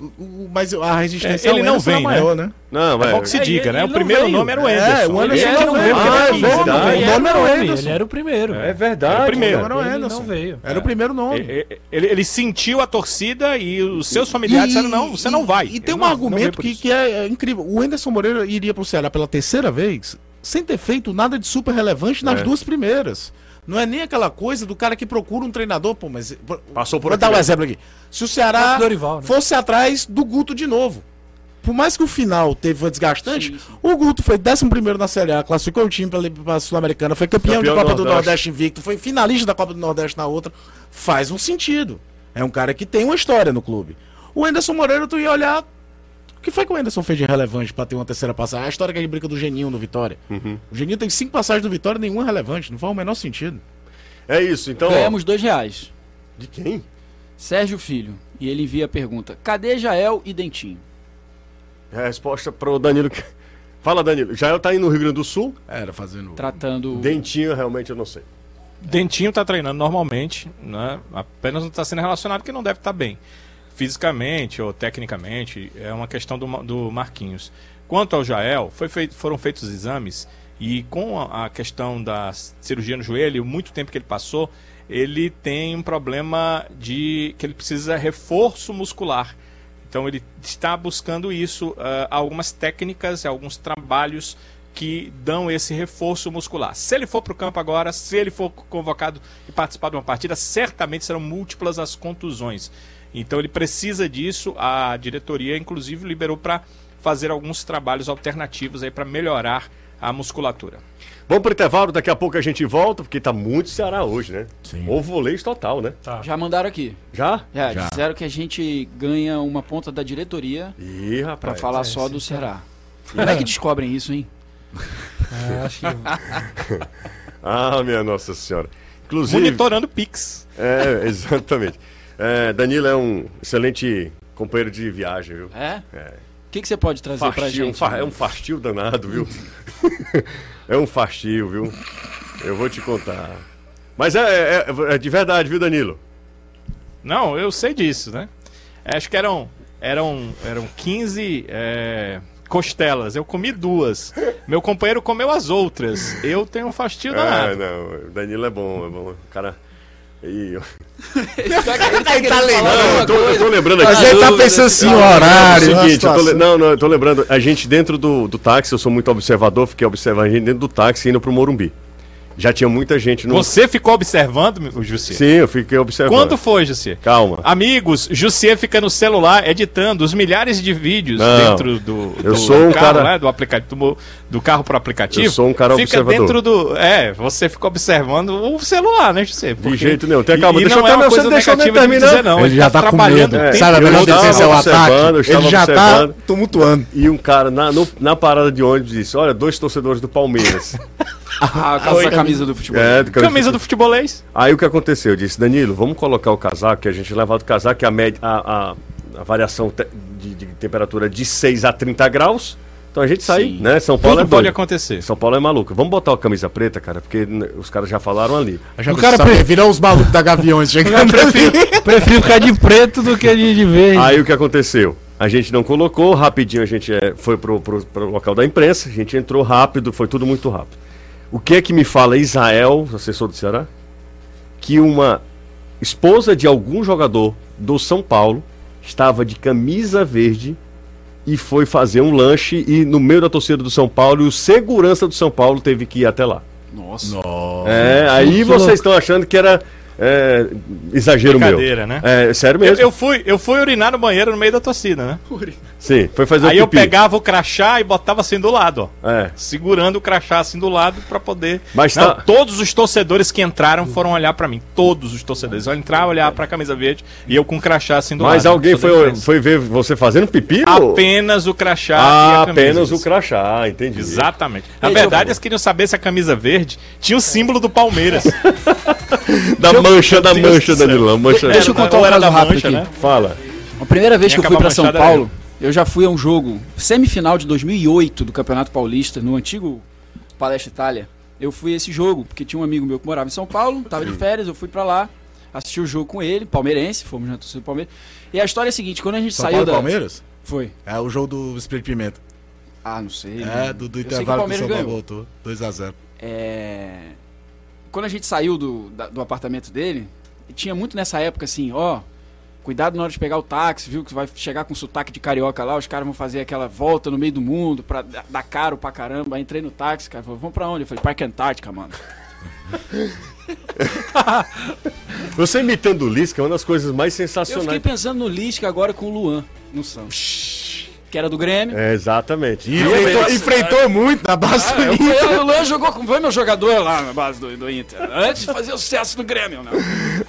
O- o- mas a resistência É, ele não vem, né? maior, né? Não, É é. bom que se É, diga, ele né? O primeiro veio. nome era o É, Enderson. o Ele Anderson era não o veio. Ah, é. O Ele nome era o o Anderson. Ele era o primeiro. É verdade. É o primeiro. Era o Ele Anderson. não veio. Era o primeiro nome. Ele, ele- ele sentiu a torcida e os seus familiares disseram: não, você não vai. E tem um argumento que, é, é incrível. O Anderson Moreira iria pro Ceará pela terceira vez sem ter feito nada de super relevante nas É. duas primeiras. Não é nem aquela coisa do cara que procura um treinador, pô, mas. Passou por Vou aqui, dar um né? exemplo aqui. Se o Ceará O Dorival, né? fosse atrás do Guto de novo. Por mais que o final teve foi desgastante, Sim, sim. o Guto foi 11 na Série A, classificou o time para a Sul-Americana, foi campeão, Campeão da Copa do do Nordeste. Nordeste invicto, foi finalista da Copa do Nordeste na outra. Faz um sentido. É um cara que tem uma história no clube. O Anderson Moreira, tu ia olhar. O que foi que o Anderson fez de relevante pra ter uma terceira passagem? A história que a gente brinca do Geninho no Vitória. Uhum. O Geninho tem cinco passagens do Vitória, nenhuma relevante. Não faz o menor sentido. É isso, então. ó, Ganhamos dois reais. De quem? Sérgio Filho. E ele envia a pergunta: cadê Jael e Dentinho? É a resposta pro Danilo. Fala, Danilo. Jael tá aí no Rio Grande do Sul. Era fazendo. Tratando. Dentinho, realmente eu não sei. Dentinho tá treinando normalmente, né? Apenas não está sendo relacionado porque não deve estar bem. Fisicamente ou tecnicamente, é uma questão do, do Marquinhos. Quanto ao Jael, foi fei- foram feitos exames e com a, a questão da cirurgia no joelho, muito tempo que ele passou, ele tem um problema de que ele precisa reforço muscular. Então ele está buscando isso, ah, algumas técnicas, alguns trabalhos que dão esse reforço muscular. Se ele for para o campo agora, se ele for convocado e participar de uma partida, certamente serão múltiplas as contusões. Então ele precisa disso. A diretoria, inclusive, liberou para fazer alguns trabalhos alternativos aí para melhorar a musculatura. Vamos pro intervalo, daqui a pouco a gente volta, porque tá muito Ceará hoje, né? Sim. Ou voleio total, né? Já mandaram aqui. Já? Já, Já. disseram que a gente ganha uma ponta da diretoria Ih, rapaz. pra falar só do Ceará. Como é que descobrem isso, hein? É, acho que Ah, minha Nossa Senhora. Inclusive. Monitorando Pix. É, exatamente. É, Danilo é um excelente companheiro de viagem, viu? É? É. O que, que você pode trazer pra Fastio, um gente? fa- é um fastio danado, viu? é um fastio, viu? Eu vou te contar. Mas é, é- é de verdade, viu, Danilo? Não, eu sei disso, né? Acho que eram eram, eram 15 é, costelas. Eu comi duas. Meu companheiro comeu as outras. Eu tenho um fastio É, danado. não, o Danilo é bom, é bom. O cara. E tá, tá Não, eu tô, eu tô coisa. lembrando Mas aqui. ele tá dúvida, pensando assim, É o horário. a seguinte, le- não, não, eu tô lembrando, a gente dentro do, do táxi, eu sou muito observador, fiquei observando a gente dentro do táxi indo pro Morumbi. Já tinha muita gente no. Você ficou observando, meu- Jussier? Sim, eu fiquei observando. Quando foi, Jussier? Calma. Amigos, Jussier fica no celular editando os milhares de vídeos Não. dentro do, Eu do sou um carro, cara- né, do aplicativo do, carro pro aplicativo. Eu sou um cara fica observador. dentro do, é, você fica observando o celular, né, Jussier? De jeito nenhum. E- calma, e deixa não eu é terminar, você deixou nem terminar. dizer, não. Ele já tá com trabalhando medo. o tempo Sabe a eu melhor defesa é o ataque? Ele já tá tumultuando. E um cara na, no- na parada de ônibus disse: Olha, dois torcedores do Palmeiras. Ah, essa camisa do futebol. é, do Camisa do futebolês. Aí o que aconteceu? Eu disse, Danilo, vamos colocar o casaco, que a gente levava o casaco, que a, média, a, a, a variação te- de, de temperatura de 6 a 30 graus. Então a gente sai, Sim. né? São Paulo Tudo é pode doido. acontecer. São Paulo é maluco. Vamos botar a camisa preta, cara, porque os caras já falaram ali. Já O cara sabe, pre- virou os malucos da Gaviões chegando ali. Prefiro ficar de preto do que de, de verde. Aí o que aconteceu? A gente não colocou, rapidinho a gente é, foi pro, pro, pro local da imprensa, a gente entrou rápido, foi tudo muito rápido. O que é que me fala Israel, assessor do Ceará? Que uma esposa de algum jogador do São Paulo estava de camisa verde e foi fazer um lanche e no meio da torcida do São Paulo e o segurança do São Paulo teve que ir até lá. Nossa. É, aí que vocês estão achando que era é, exagero meu. Né? É, sério Eu, mesmo. eu fui, eu fui urinar no banheiro no meio da torcida, né? Sim, foi fazer Aí o eu pipi. pegava o crachá e botava assim do lado, ó. É. Segurando o crachá assim do lado pra poder. Mas Não, tá- Todos os torcedores que entraram foram olhar pra mim. Todos os torcedores. Eu entrava, olhar pra camisa verde e eu com o crachá assim do Mas lado. alguém Sou da foi, foi ver você fazendo pipi? ou- Apenas o crachá Ah, e a camisa. apenas o crachá, entendi. Exatamente. Na eu verdade, ver. eles queriam saber se a camisa verde tinha o símbolo do Palmeiras. Da mancha, da Deus mancha. Danilão. Mancha. Deixa eu contar um era da rápido mancha, aqui. né? Fala. A primeira vez que eu fui pra São era Paulo, eu já fui a um jogo semifinal de 2008 do Campeonato Paulista, no antigo Palestra Itália. Eu fui a esse jogo, porque tinha um amigo meu que morava em São Paulo, tava de férias, eu fui pra lá, assisti o jogo com ele, palmeirense, fomos na torcida do Palmeiras. E a história é a seguinte, quando a gente São saiu Paulo da... Palmeiras? Foi. É o jogo do Espírito Pimenta. Ah, não sei. É, né? do, do intervalo que o São Paulo voltou. 2x0. É, Quando a gente saiu do, da- do apartamento dele, tinha muito nessa época assim, ó, cuidado na hora de pegar o táxi, viu? Que vai chegar com sotaque de carioca lá, os caras vão fazer aquela volta no meio do mundo pra dar caro pra caramba. Aí entrei no táxi, cara, falou, vamos pra onde? Eu falei, Parque Antártica, mano. Você imitando o Lisca é uma das coisas mais Eu sensacionais. fiquei pensando no Lisca agora com o Luan, no Santos. Que era do Grêmio. É, exatamente. E enfrentou, enfrentou muito na base do Ah, eu- Inter. eu- o Luan jogou com. Foi meu jogador lá na base do, do Inter. Antes de fazer o sucesso no Grêmio, né?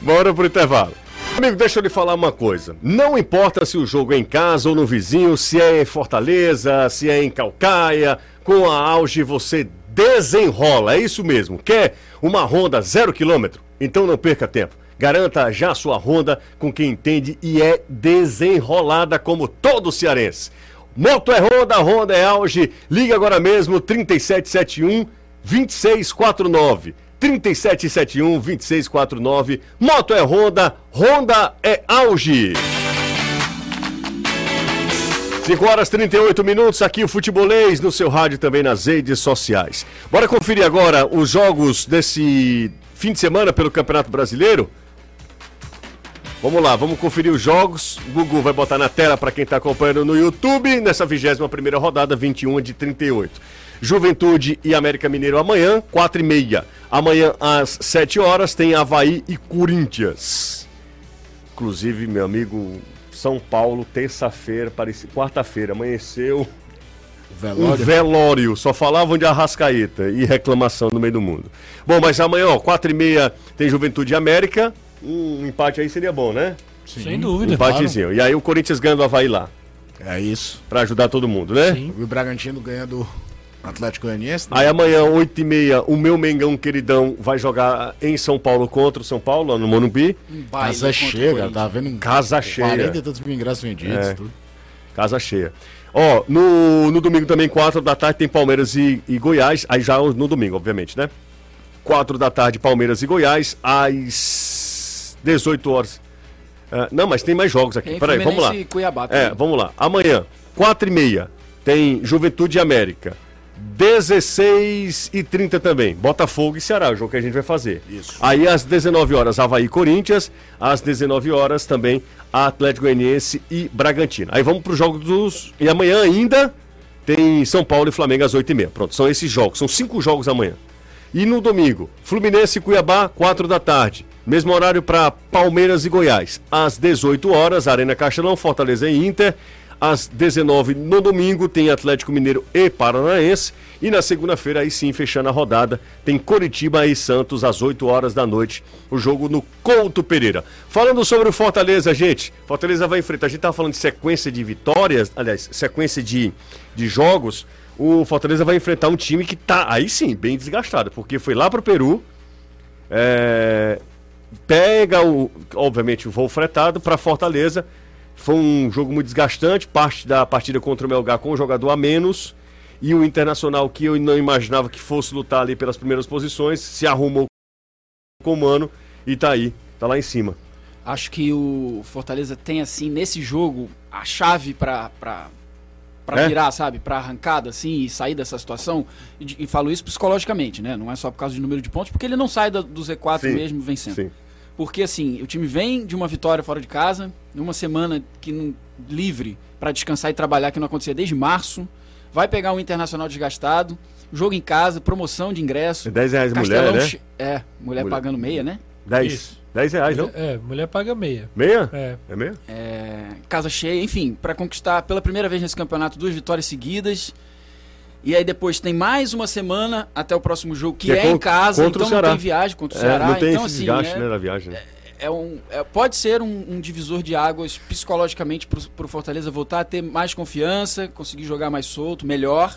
Bora pro intervalo. Amigo, deixa eu lhe falar uma coisa. Não importa se o jogo é em casa ou no vizinho, se é em Fortaleza, se é em Calcaia, com a Auge você desenrola. É isso mesmo. Quer uma Honda zero quilômetro? Então não perca tempo. Garanta já sua Honda com quem entende e é desenrolada como todo cearense. Moto é Honda, Honda é Auge. Liga agora mesmo 3771 2649. 3771 2649. Moto é Honda, Honda é Auge. 5 horas 38 minutos, aqui o Futebolês, no seu rádio também nas redes sociais. Bora conferir agora os jogos desse fim de semana pelo Campeonato Brasileiro? Vamos lá, vamos conferir os jogos. O Gugu vai botar na tela para quem está acompanhando no YouTube, nessa 21ª rodada, 21 de 38. Juventude e América Mineiro amanhã, 4 e meia. Amanhã, às 7 horas, tem Havaí e Corinthians. Inclusive, meu amigo, São Paulo, terça-feira, parece quarta-feira, amanheceu um Velório. velório. Só falavam de Arrascaeta e reclamação no meio do mundo. Bom, mas amanhã, ó, 4 e meia, tem Juventude e América. Um empate aí seria bom, né? Sem Um dúvida. empatezinho. E aí o Corinthians ganha do Havaí lá, É isso. pra ajudar todo mundo, né? Sim. E o Bragantino ganha do Atlético Goianiense. né? Aí amanhã, 8 e meia, o meu Mengão queridão vai jogar em São Paulo contra o São Paulo, lá no Morumbi. Um Casa Corinthians. tá vendo Casa cheia. 40 e tantos mil ingressos vendidos. É. Tudo. Casa cheia. Ó, no, no domingo também, 4 da tarde, tem Palmeiras e, e Goiás. Aí já no domingo, obviamente, né? 4 da tarde, Palmeiras e Goiás. Às 18 horas. É, não, mas tem mais jogos aqui. Tem Peraí, vamos lá. E Cuiabá É, vamos lá. Amanhã, 4 e meia, tem Juventude e América. 16 e 30 também. Botafogo e Ceará, o jogo que a gente vai fazer. Isso. Aí às 19 horas, Havaí e Corinthians. Às 19 horas também, Atlético Goianiense e Bragantino. Aí vamos pro jogo dos. E amanhã ainda tem São Paulo e Flamengo às 8 e meia. Pronto, são esses jogos. São cinco jogos amanhã. E no domingo, Fluminense e Cuiabá, 4 da tarde. Mesmo horário para Palmeiras e Goiás. Às 18 horas, Arena Castelão, Fortaleza e Inter. Às 19 no domingo, tem Atlético Mineiro e Paranaense. E na segunda-feira, aí sim, fechando a rodada, tem Coritiba e Santos às 8 horas da noite. O jogo no Couto Pereira. Falando sobre o Fortaleza, gente. Fortaleza vai enfrentar. A gente tava falando de sequência de vitórias, aliás, sequência de, de jogos o Fortaleza vai enfrentar um time que tá, aí sim, bem desgastado, porque foi lá pro Peru, é, pega, o, obviamente, o voo fretado para Fortaleza. Foi um jogo muito desgastante, parte da partida contra o Melgar com um jogador a menos. E o Internacional, que eu não imaginava que fosse lutar ali pelas primeiras posições, se arrumou com o Mano e tá aí, tá lá em cima. Acho que o Fortaleza tem, assim, nesse jogo, a chave pra, pra, pra É? virar, sabe? Pra arrancada, assim, e sair dessa situação. E, e falo isso psicologicamente, né? Não é só por causa de número de pontos, porque ele não sai da- do Z4 Sim, mesmo vencendo. Sim. Porque, assim, o time vem de uma vitória fora de casa, numa semana que não, livre pra descansar e trabalhar, que não acontecia desde março. Vai pegar um internacional desgastado, jogo em casa, promoção de ingresso. 10 reais mulher, né? É, mulher, Mulher. pagando meia, né? 10. Isso. 10 reais, não? É, mulher paga meia. Meia? É. É meia? É, casa cheia, enfim, para conquistar pela primeira vez nesse campeonato duas vitórias seguidas. E aí depois tem mais uma semana até o próximo jogo, que, Que é é, em casa, o então não tem viagem contra o É, Ceará. não tem então, esse assim, desgaste é, né, da viagem. né? é um, é- pode ser um, um divisor de águas psicologicamente pro, pro Fortaleza voltar a ter mais confiança, conseguir jogar mais solto, melhor.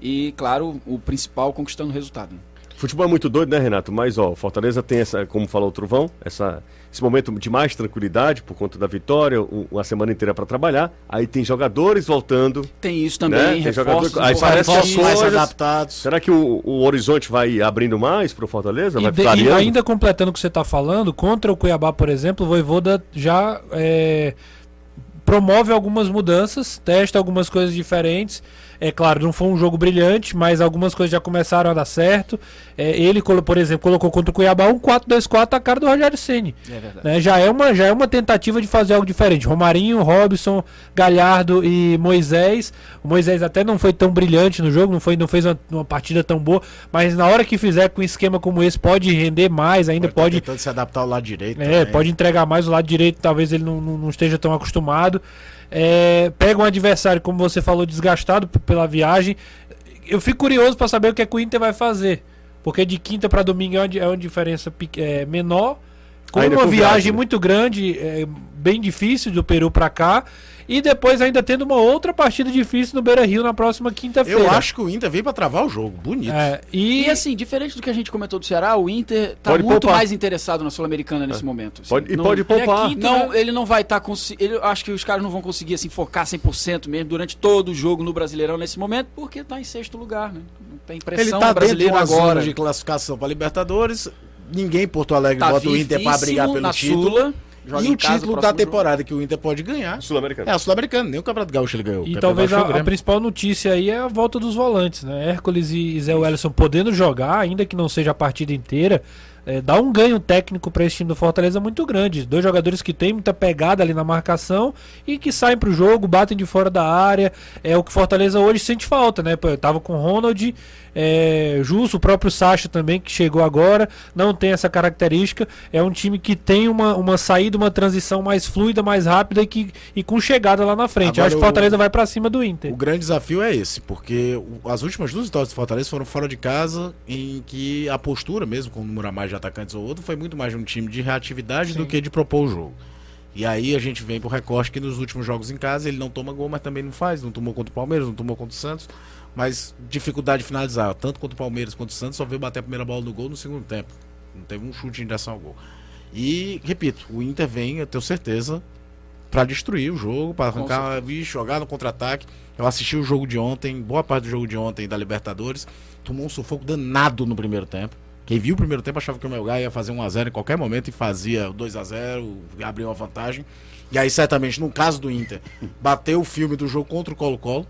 E, claro, o principal, conquistando o resultado. Futebol é muito doido, né, Renato? Mas, ó, o Fortaleza tem essa, como falou o Truvão, essa, esse momento de mais tranquilidade por conta da vitória, um- uma semana inteira para trabalhar. Aí tem jogadores voltando. Tem isso também, Né? Tem reforços. jogador- aí parece Reforços mais coisas- adaptados. Será que o, o horizonte vai abrindo mais pro Fortaleza? E, Vai de- e ainda completando o que você está falando, contra o Cuiabá, por exemplo, o Voivoda já é, promove algumas mudanças, testa algumas coisas diferentes. É claro, não foi um jogo brilhante, mas algumas coisas já começaram a dar certo. É, ele, por exemplo, colocou contra o Cuiabá um 4-2-4 a cara do Rogério Ceni. É né? Já, é uma, já é uma tentativa de fazer algo diferente. Romarinho, Robson, Galhardo e Moisés. O Moisés até não foi tão brilhante no jogo, não, foi, não fez uma, uma partida tão boa, mas na hora que fizer com um esquema como esse, pode render mais, ainda pode. tentando se adaptar ao lado direito. É, também. pode entregar mais o lado direito, talvez ele não, não- não esteja tão acostumado. É, pega um adversário, como você falou, desgastado pela viagem. Eu fico curioso para saber o que, é que o Inter vai fazer. Porque de quinta para domingo é uma, é uma diferença é, menor. Com Ainda uma com viagem viagem, né? muito grande, é, bem difícil do Peru para cá. E depois ainda tendo uma outra partida difícil no Beira Rio na próxima quinta-feira. Eu acho que o Inter veio pra travar o jogo. Bonito. É, e, E assim, diferente do que a gente comentou do Ceará, o Inter tá Pode muito poupar. mais interessado na Sul-Americana nesse momento. assim. Pode- e Não- pode poupar. quinta, Não, né? ele não vai estar conseguindo. Eu acho que os caras não vão conseguir assim, focar 100% mesmo durante todo o jogo no Brasileirão nesse momento, porque tá em sexto lugar, né? Não tem Ele pressão tá dentro de brasileiro agora. de classificação para Libertadores. Ninguém em Porto Alegre Tá bota o Inter para brigar pelo título. Sula, joga e o casa título da próximo jogo. temporada que o Inter pode ganhar Sul-Americano. é a Sul-Americana. Nem o Campeonato Gaúcho ele ganhou. E talvez a, a principal notícia aí é a volta dos volantes, né? Hércules e Zé Wellison podendo jogar, ainda que não seja a partida inteira, é, dá um ganho técnico para esse time do Fortaleza muito grande. Dois jogadores que têm muita pegada ali na marcação e que saem pro jogo, batem de fora da área. É o que o Fortaleza hoje sente falta, né? Pô, Eu tava com o Ronald, é, Justo, o próprio Sacha também, que chegou agora, não tem essa característica. É um time que tem uma, uma saída, uma transição mais fluida, mais rápida e, que, e com chegada lá na frente. Eu Agora acho que o o- Fortaleza vai pra cima do Inter. O grande desafio é esse, porque o- as últimas duas vitórias do Fortaleza foram fora de casa, em que a postura, mesmo com o mais de atacantes ou outro, foi muito mais de um time de reatividade do que de propor o jogo. E aí a gente vem pro recorte que nos últimos jogos em casa ele não toma gol, mas também não faz. Não tomou contra o Palmeiras, não tomou contra o Santos. Mas dificuldade de finalizar, tanto contra o Palmeiras quanto o Santos, só veio bater a primeira bola no gol no segundo tempo. Não teve um chute em direção ao gol. E, repito, o Inter vem, eu tenho certeza, pra destruir o jogo, pra arrancar, e jogar no contra-ataque. Eu assisti o jogo de ontem, boa parte do jogo de ontem da Libertadores, tomou um sufoco danado no primeiro tempo. Quem viu o primeiro tempo achava que o Melgar ia fazer 1x0 em qualquer momento e fazia 2x0, abriu uma vantagem. E aí, certamente, no caso do Inter, bateu o filme do jogo contra o Colo-Colo.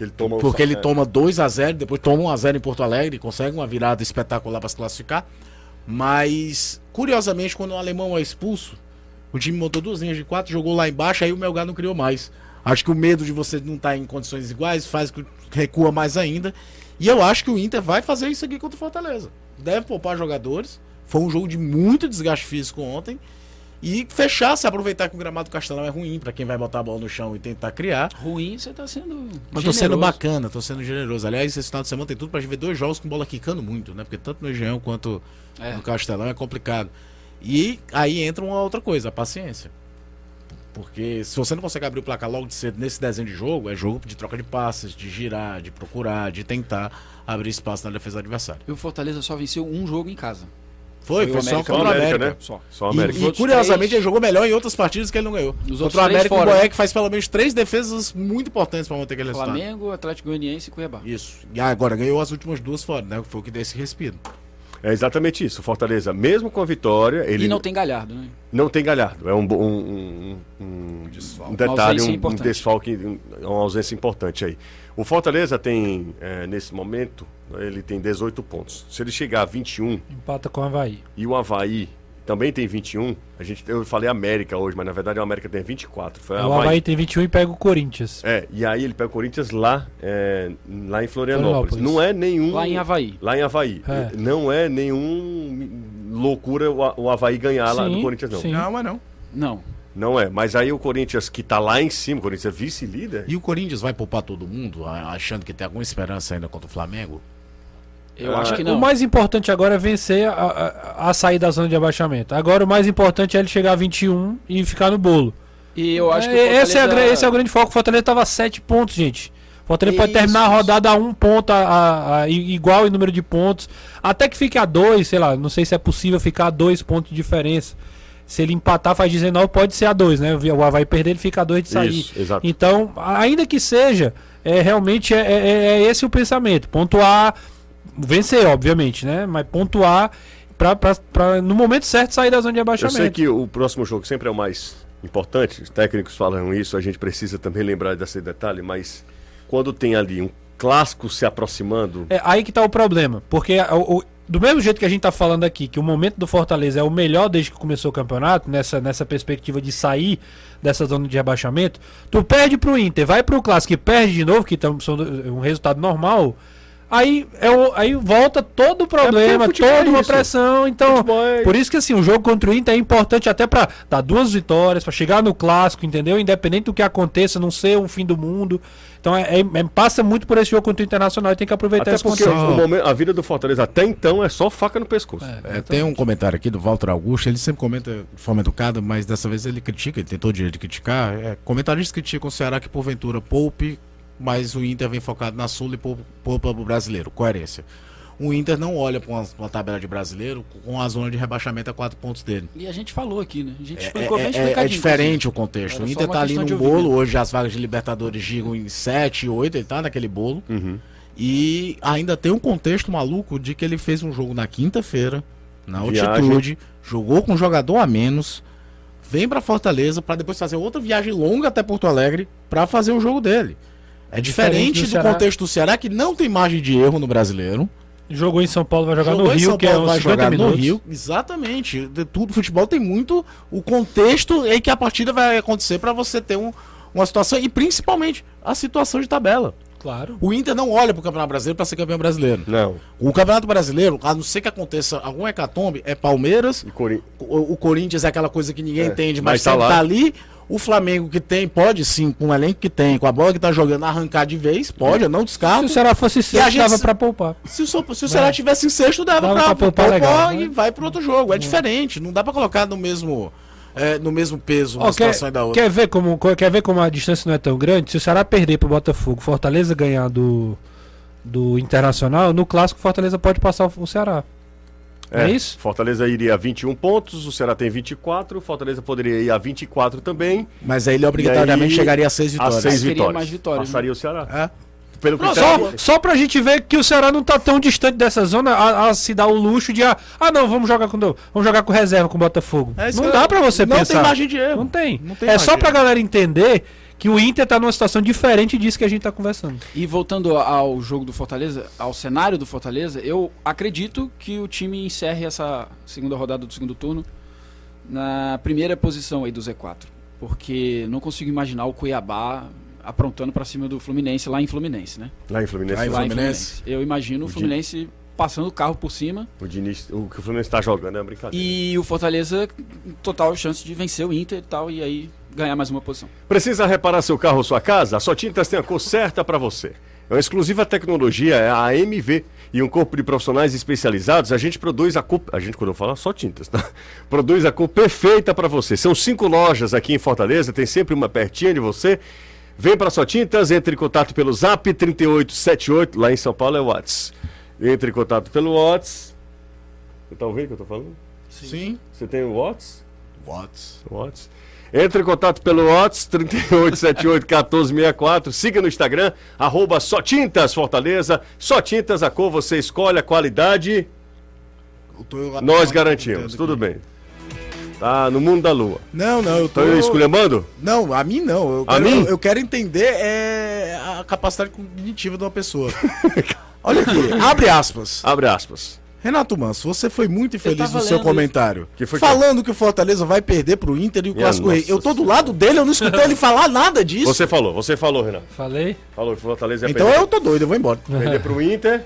Ele Porque ele é. toma 2 a 0 depois toma 1 a 0 em Porto Alegre, consegue uma virada espetacular para se classificar. Mas, curiosamente, quando o alemão é expulso, o time montou duas linhas de quatro, jogou lá embaixo, aí o Melgar não criou mais. Acho que o medo de você não estar em condições iguais faz que recua mais ainda. E eu acho que o Inter vai fazer isso aqui contra o Fortaleza. Deve poupar jogadores. Foi um jogo de muito desgaste físico ontem. E fechar, se aproveitar que o gramado do Castelão é ruim para quem vai botar a bola no chão e tentar criar. Ruim, você tá sendo. Mas tô sendo generoso. bacana, tô sendo generoso. Aliás, esse final de semana tem tudo pra gente ver dois jogos com bola quicando muito, né? Porque tanto no Engenhão quanto É. no Castelão é complicado. E aí entra uma outra coisa, a paciência. Porque se você não consegue abrir o placar logo de cedo nesse desenho de jogo, é jogo de troca de passes, de girar, de procurar, de tentar abrir espaço na defesa do adversário. E o Fortaleza só venceu um jogo em casa. Foi, Foi foi, o só América, contra o América, América. né? Só. Só E, América. e, outros curiosamente três- ele jogou melhor em outras partidas que ele não ganhou. Os Contra o América, três o fora, Boeck faz pelo menos três defesas muito importantes pra manter aquele resultado. Flamengo, Atlético Goianiense e Cuiabá. Isso. E agora ganhou as últimas duas fora, né? Foi o que deu esse respiro. É exatamente isso. O Fortaleza, mesmo com a vitória, ele E não tem Galhardo, né? não tem Galhardo. É um, um, um, um, um detalhe, um, um desfalque, um- uma ausência importante aí. O Fortaleza tem, é, nesse momento, ele tem 18 pontos. Se ele chegar a 21 Empata com o Havaí. e o Havaí também tem 21, a gente, eu falei América hoje, mas na verdade o América tem 24. Foi o Havaí tem 21 e pega o Corinthians. É, e aí ele pega o Corinthians lá, é, lá em Florianópolis. Florianópolis. Não é nenhum. Lá em Havaí. Lá em Havaí. É. Não é nenhum loucura o, o Havaí ganhar lá do Sim, Corinthians, não. sim. Não, mas não. Não. Não é. Mas aí o Corinthians que tá lá em cima, o Corinthians é vice-líder. E o Corinthians vai poupar todo mundo, achando que tem alguma esperança ainda contra o Flamengo? Eu Ah, acho que O não. mais importante agora é vencer a, a, a sair da zona de abaixamento. Agora o mais importante é ele chegar a 21 e ficar no bolo. E eu acho que o É, esse, é Fortaleza- esse é o grande foco. O Fortaleza estava a 7 pontos, gente. O Fortaleza pode Isso, terminar a rodada a um ponto, a, a- igual em número de pontos. Até que fique a 2, sei lá. Não sei se é possível ficar a 2 pontos de diferença. Se ele empatar, faz 19, pode ser a 2, né? O Havaí perder, ele fica a 2 de sair. Isso, exato. Então, ainda que seja, é, realmente é, é- é esse o pensamento. Pontuar, vencer, obviamente, né? Mas pontuar pra, no momento certo sair da zona de Eu abaixamento. sei que o próximo jogo sempre é o mais importante. Os técnicos falam isso, a gente precisa também lembrar desse detalhe, mas quando tem ali um clássico se aproximando. É aí que tá o problema. Porque o- o- do mesmo jeito que a gente tá falando aqui, que o momento do Fortaleza é o melhor desde que começou o campeonato, nessa, nessa perspectiva de sair dessa zona de rebaixamento, tu perde pro Inter, vai pro Clássico e perde de novo, que tam- são um resultado normal. Aí, é o, aí volta todo o problema, futebol toda é uma pressão. Então, é por isso que assim, o jogo contra o Inter é importante até pra dar duas vitórias, pra chegar no clássico, entendeu? Independente do que aconteça, não ser um fim do mundo. Então, é, é- passa muito por esse jogo contra o Internacional e tem que aproveitar Até esse porque contexto. o momento- a vida do Fortaleza até então é só faca no pescoço. É, tem um comentário aqui do Walter Augusto, ele sempre comenta de forma educada, mas dessa vez ele critica, ele tem todo o direito de criticar. É, comentaristas criticam o Ceará que porventura poupe, mas o Inter vem focado na Sul e poupa poupa pro brasileiro. Coerência. O Inter não olha para uma, pra uma tabela de brasileiro com a zona de rebaixamento a quatro pontos dele. E a gente falou aqui, né? A gente É, explicou bem é- é- é diferente o contexto. Era O Inter uma tá ali no bolo, hoje as vagas de Libertadores gigam em 7, 8, ele tá naquele bolo. Uhum. E ainda tem um contexto maluco de que ele fez um jogo na quinta-feira, na Viagem. altitude, jogou com um jogador a menos, vem pra Fortaleza pra depois fazer outra viagem longa até Porto Alegre pra fazer o jogo dele. É Diferente diferente do do, Ceará. contexto do Ceará, que não tem margem de erro no brasileiro. Jogou em São Paulo, vai jogar Jogou no Rio, que é vai 50 jogar minutos. no Rio. Exatamente. De tudo, futebol tem muito o contexto em que a partida vai acontecer pra você ter um- uma situação e principalmente a situação de tabela. Claro. O Inter não olha pro Campeonato Brasileiro pra ser campeão brasileiro. Não. O Campeonato Brasileiro, a não ser que aconteça algum hecatombe, é Palmeiras. E Cori... O, o Corinthians é aquela coisa que ninguém É, entende, mas mas, tá lá. tá ali. O Flamengo que tem, pode sim, com o elenco que tem, com a bola que tá jogando, arrancar de vez, pode, eu não Se descarto. o Ceará fosse sexto, gente dava se- pra poupar. Se o, se o Ceará tivesse em sexto, dava, Dava pra, pra poupar poupar legal, e né? vai pro outro jogo. É diferente, não dá pra colocar no mesmo, é, no mesmo peso uma situação da outra. quer, ver como, co- quer ver como a distância não é tão grande? Se o Ceará perder pro Botafogo, Fortaleza ganhar do, do Internacional, no clássico Fortaleza pode passar o Ceará. É isso? Fortaleza iria a 21 pontos, o Ceará tem 24, o Fortaleza poderia ir a 24 também. Mas aí ele obrigatoriamente aí, chegaria a seis A vitórias. 6 Aí teria vitórias. mais vitórias, Passaria o Ceará. É. pelo Não, só, só pra gente ver que o Ceará não tá tão distante dessa zona a, a se dar o luxo de ah, ah, não, vamos jogar com vamos jogar com reserva com o Botafogo. É não dá eu- pra você não pensar. tem margem de erro. Não tem. Não tem é só pra erro. galera entender que o Inter tá numa situação diferente disso que a gente tá conversando. E voltando ao jogo do Fortaleza, ao cenário do Fortaleza, eu acredito que o time encerre essa segunda rodada do segundo turno na primeira posição aí do Z4. Porque não consigo imaginar o Cuiabá aprontando pra cima do Fluminense lá em Fluminense, né? Lá em Fluminense. Lá em Lá Fluminense. Eu imagino o Fluminense passando o carro por cima O Diniz, o que o Fluminense tá jogando é uma brincadeira. e o Fortaleza total chance de vencer o Inter e tal e aí ganhar mais uma posição. Precisa reparar seu carro ou sua casa? A Só Tintas tem a cor certa para você. É uma exclusiva tecnologia, é a AMV. E um corpo de profissionais especializados, a gente produz a cor. A gente, quando eu falo, só tintas, tá? Produz a cor perfeita para você. São cinco lojas aqui em Fortaleza, tem sempre uma pertinha de você. Vem para Só Tintas, entre em contato pelo Zap 3878, lá em São Paulo é o Whats. Entre em contato pelo Whats. Você tá ouvindo o que eu tô falando? Sim. Você tem o Whats? Whats? Whats. Entre em contato pelo Whats 38781464. Siga no Instagram, arroba Só Tintas Fortaleza. Só Tintas, a cor você escolhe, a qualidade Eu nós garantimos. Tudo bem. Tá no mundo da lua. Não, não, eu tô. Estão esculhambando? Não, a mim não. Eu A quero, mim? Eu quero entender é, a capacidade cognitiva de uma pessoa. Olha aqui, abre aspas. Abre aspas. Renato Manso, você foi muito infeliz no seu comentário. Que falando que o Fortaleza vai perder pro Inter e o Clássico Rei. Eu tô do lado dele, eu não escutei ele falar nada disso. Você falou, você falou, Renato. Falei. Falou que o Fortaleza ia Então perder, eu tô doido, eu vou embora. perder pro Inter.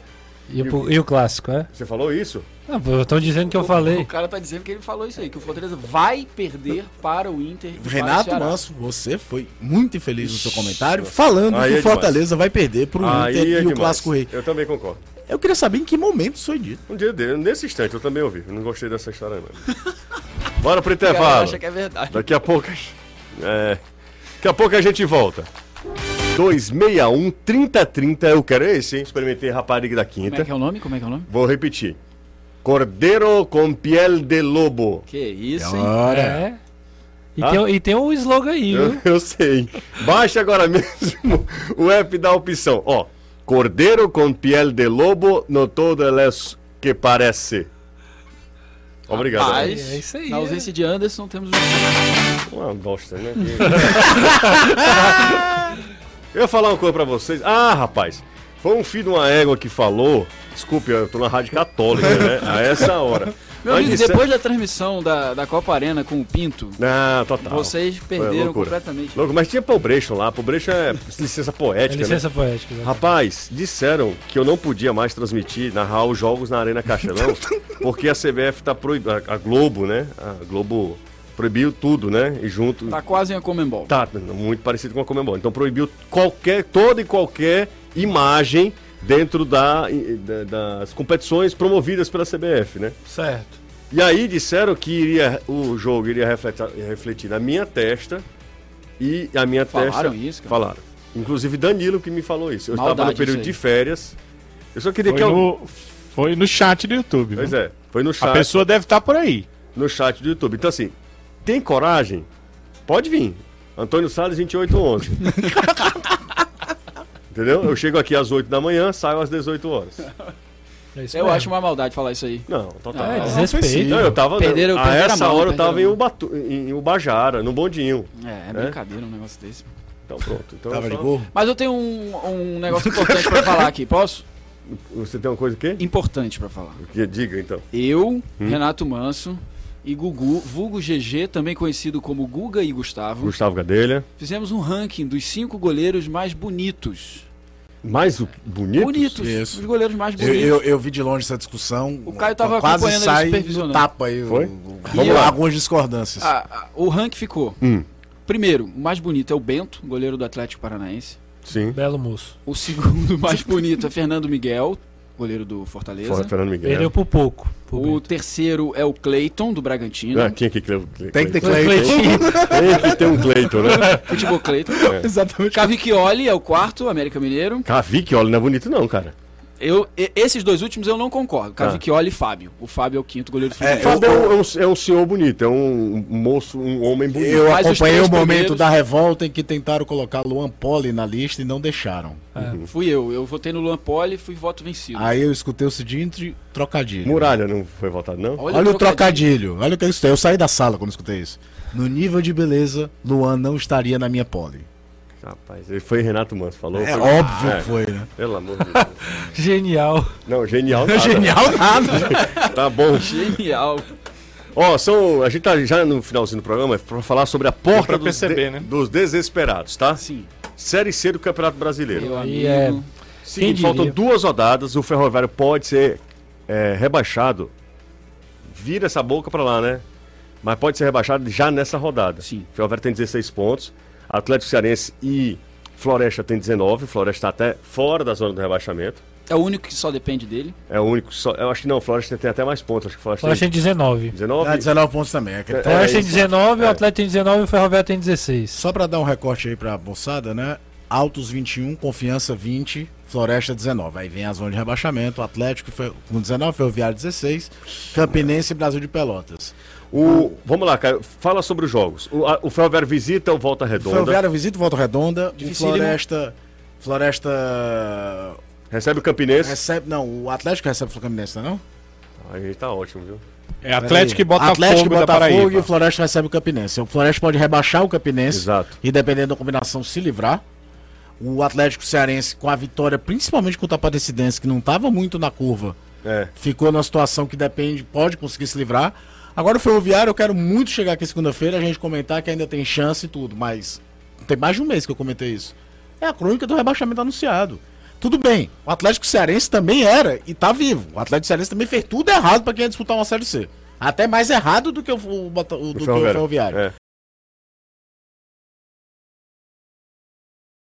E, o- e o clássico, é? Você falou isso? Ah, eu tô dizendo que eu O falei. cara tá dizendo que ele falou isso aí, que o Fortaleza vai perder para o Inter. e para o Renato. Manso, você foi muito infeliz no seu comentário, falando Aí que é o Fortaleza vai perder pro Aí Inter é e o demais. Clássico Rei. Eu também concordo. Eu queria saber em que momento isso foi dito. Um dia dele, nesse instante, eu também ouvi. Eu não gostei dessa história, não. Bora pro O intervalo. acha que é verdade. Daqui a pouco. É. Daqui a pouco a gente volta. 261 3030 eu quero esse, hein? Experimentei rapariga da Como é quinta. que é o nome? Como é que é o nome? Vou repetir. Cordeiro com piel de lobo. Que isso, hein? Ora. É. E, Ah? tem, o- e tem um slogan aí, Eu, viu? eu sei. Baixe agora mesmo o app da opção. Ó, Cordeiro com piel de lobo no todo es que parece. Obrigado. Rapaz, É isso aí, Na é. ausência de Anderson, temos um... Uma bosta, né? eu ia falar uma coisa pra vocês. Ah, rapaz. Foi um filho de uma égua que falou. Desculpe, eu tô na rádio católica, né? A essa hora. Meu Mas amigo, disseram- depois da transmissão da, da Copa Arena com o Pinto, Não, total. vocês perderam loucura. completamente. Louco, mas tinha Pobrechon lá. Pobrechon é licença É poética, licença né? poética. né? Rapaz, disseram que eu não podia mais transmitir, narrar os jogos na Arena Castelão, porque a CBF tá proibindo. A Globo, né? A Globo proibiu tudo, né? E junto. Tá quase uma Comembol. Tá, muito parecido com a Comembol. Então proibiu qualquer, toda e qualquer imagem dentro da, da- das competições promovidas pela CBF, né? Certo. E aí disseram que iria, o jogo iria refletir, refletir na minha testa e a minha Falaram testa... isso, cara? Falaram. Inclusive Danilo que me falou isso. Eu estava no período de férias. Eu só queria Foi que... Eu... no, foi no chat do YouTube. Pois viu? é, foi no A chat, pessoa deve estar por aí. no chat do YouTube. Então assim, tem coragem? Pode vir. Antônio Salles 2811. Entendeu? Eu chego aqui às 8 da manhã, saio às 18 horas. É isso Eu acho uma maldade falar isso aí. Não, total. Ah, É, é desrespeito. Não, eu tava. Perderam- a perderam a essa mão, hora eu tava em, a Ubatu, em Ubajara, no bondinho. É, é brincadeira um negócio desse. Então pronto. Então Tava de só- gorro? Mas eu tenho um, um negócio importante pra falar aqui, posso? Você tem uma coisa que? Importante pra falar. que diga então. Eu, Renato Manso e Gugu, vulgo GG, também conhecido como Guga e Gustavo, Gustavo Gadelha. fizemos um ranking dos cinco goleiros mais bonitos. Mais o bonito? Bonitos. Isso. Os goleiros mais Eu, bonitos. eu, eu vi de longe essa discussão. O Caio tava quase sai supervisionando. tapa aí. o- Foi? o- Vamos lá. Algumas discordâncias. Ah, ah, o ranking ficou. Hum. Primeiro, o mais bonito é o Bento, goleiro do Atlético Paranaense. Sim. Belo moço. O segundo mais bonito é Fernando Miguel, goleiro do Fortaleza. Fora Fernando Miguel. Perdeu por pouco. pro O terceiro é o Cleiton, do Bragantino. Ah, tinha que Cle- Tem que ter Cleiton. Cleiton. Tem que ter um Cleiton, né? Futebol Cleiton. Exatamente. Cavicchioli é o quarto, América Mineiro. Cavicchioli não é bonito não, cara. Eu, e- esses dois últimos eu não concordo. Cavicchioli e Fábio. O Fábio é o quinto goleiro do O Fluminense. Fábio é um, é um- é um senhor bonito, é um moço, um homem bonito. Eu Mas acompanhei o momento primeiros- da revolta em que tentaram colocar Luan Poli na lista e não deixaram. Fui eu. Eu votei no Luan Poli e fui voto vencido. Aí eu escutei o seguinte trocadilho. Muralha não foi votado, não? Olha, o trocadilho. Olha o que eu escutei. Eu saí da sala quando escutei isso. No nível de beleza, Luan não estaria na minha pole. Rapaz, ele foi Renato Manso, falou? É Foi- óbvio É, que foi, né? Pelo amor de Deus. Genial. Não, genial nada. Genial nada. Tá bom. Genial. Ó, são, a gente tá já no finalzinho do programa pra falar sobre a porta dos, perceber, de- né? dos desesperados, tá? Sim. Série C do Campeonato Brasileiro. Meu Aí amigo. é- Seguinte, Quem faltam duas rodadas, o Ferroviário pode ser é, rebaixado. Vira essa boca pra lá, né? Mas pode ser rebaixado já nessa rodada. Sim. O Ferroviário tem 16 pontos, Atlético Cearense e Floresta tem 19. Floresta tá até fora da zona do rebaixamento. É o único que só depende dele. É o único que só. Eu acho que não, o Floresta tem até mais pontos. Acho que o Floresta Floresta tem 19. 19. Dá 19 pontos também. É que- É, Floresta tem isso. 19, É. o Atlético tem 19 e o Ferroviário tem 16. Só pra dar um recorte aí pra moçada, né? Altos 21, Confiança 20, Floresta 19. Aí vem a zona de rebaixamento, Atlético com 19, Ferroviário 16, Campinense e Brasil de Pelotas. O, vamos lá, Caio. Fala sobre os jogos. O, a- o Ferroviário visita o Volta O Redonda. Ferroviário visita o Volta Redonda, o Dificílimo. Floresta... Floresta... Recebe o Campinense. Recebe, não, o Atlético recebe o Campinense, não é não? Aí tá ótimo, viu? É Atlético e. Botafogo Atlético e Botafogo e o. Floresta recebe o Campinense. O Floresta pode rebaixar o Campinense Exato. e dependendo da combinação se livrar. O Atlético Cearense com a vitória, principalmente contra a Aparecidense, que não estava muito na curva, É. ficou numa situação que depende, pode conseguir se livrar. Agora o Ferroviário, eu quero muito chegar aqui segunda-feira, a gente comentar que ainda tem chance e tudo, mas tem mais de um mês que eu comentei isso. É a crônica do rebaixamento anunciado. Tudo bem, o Atlético Cearense também era e tá vivo. O Atlético Cearense também fez tudo errado para quem ia disputar uma Série C. Até mais errado do que o, o, o- do. Ferroviário. É.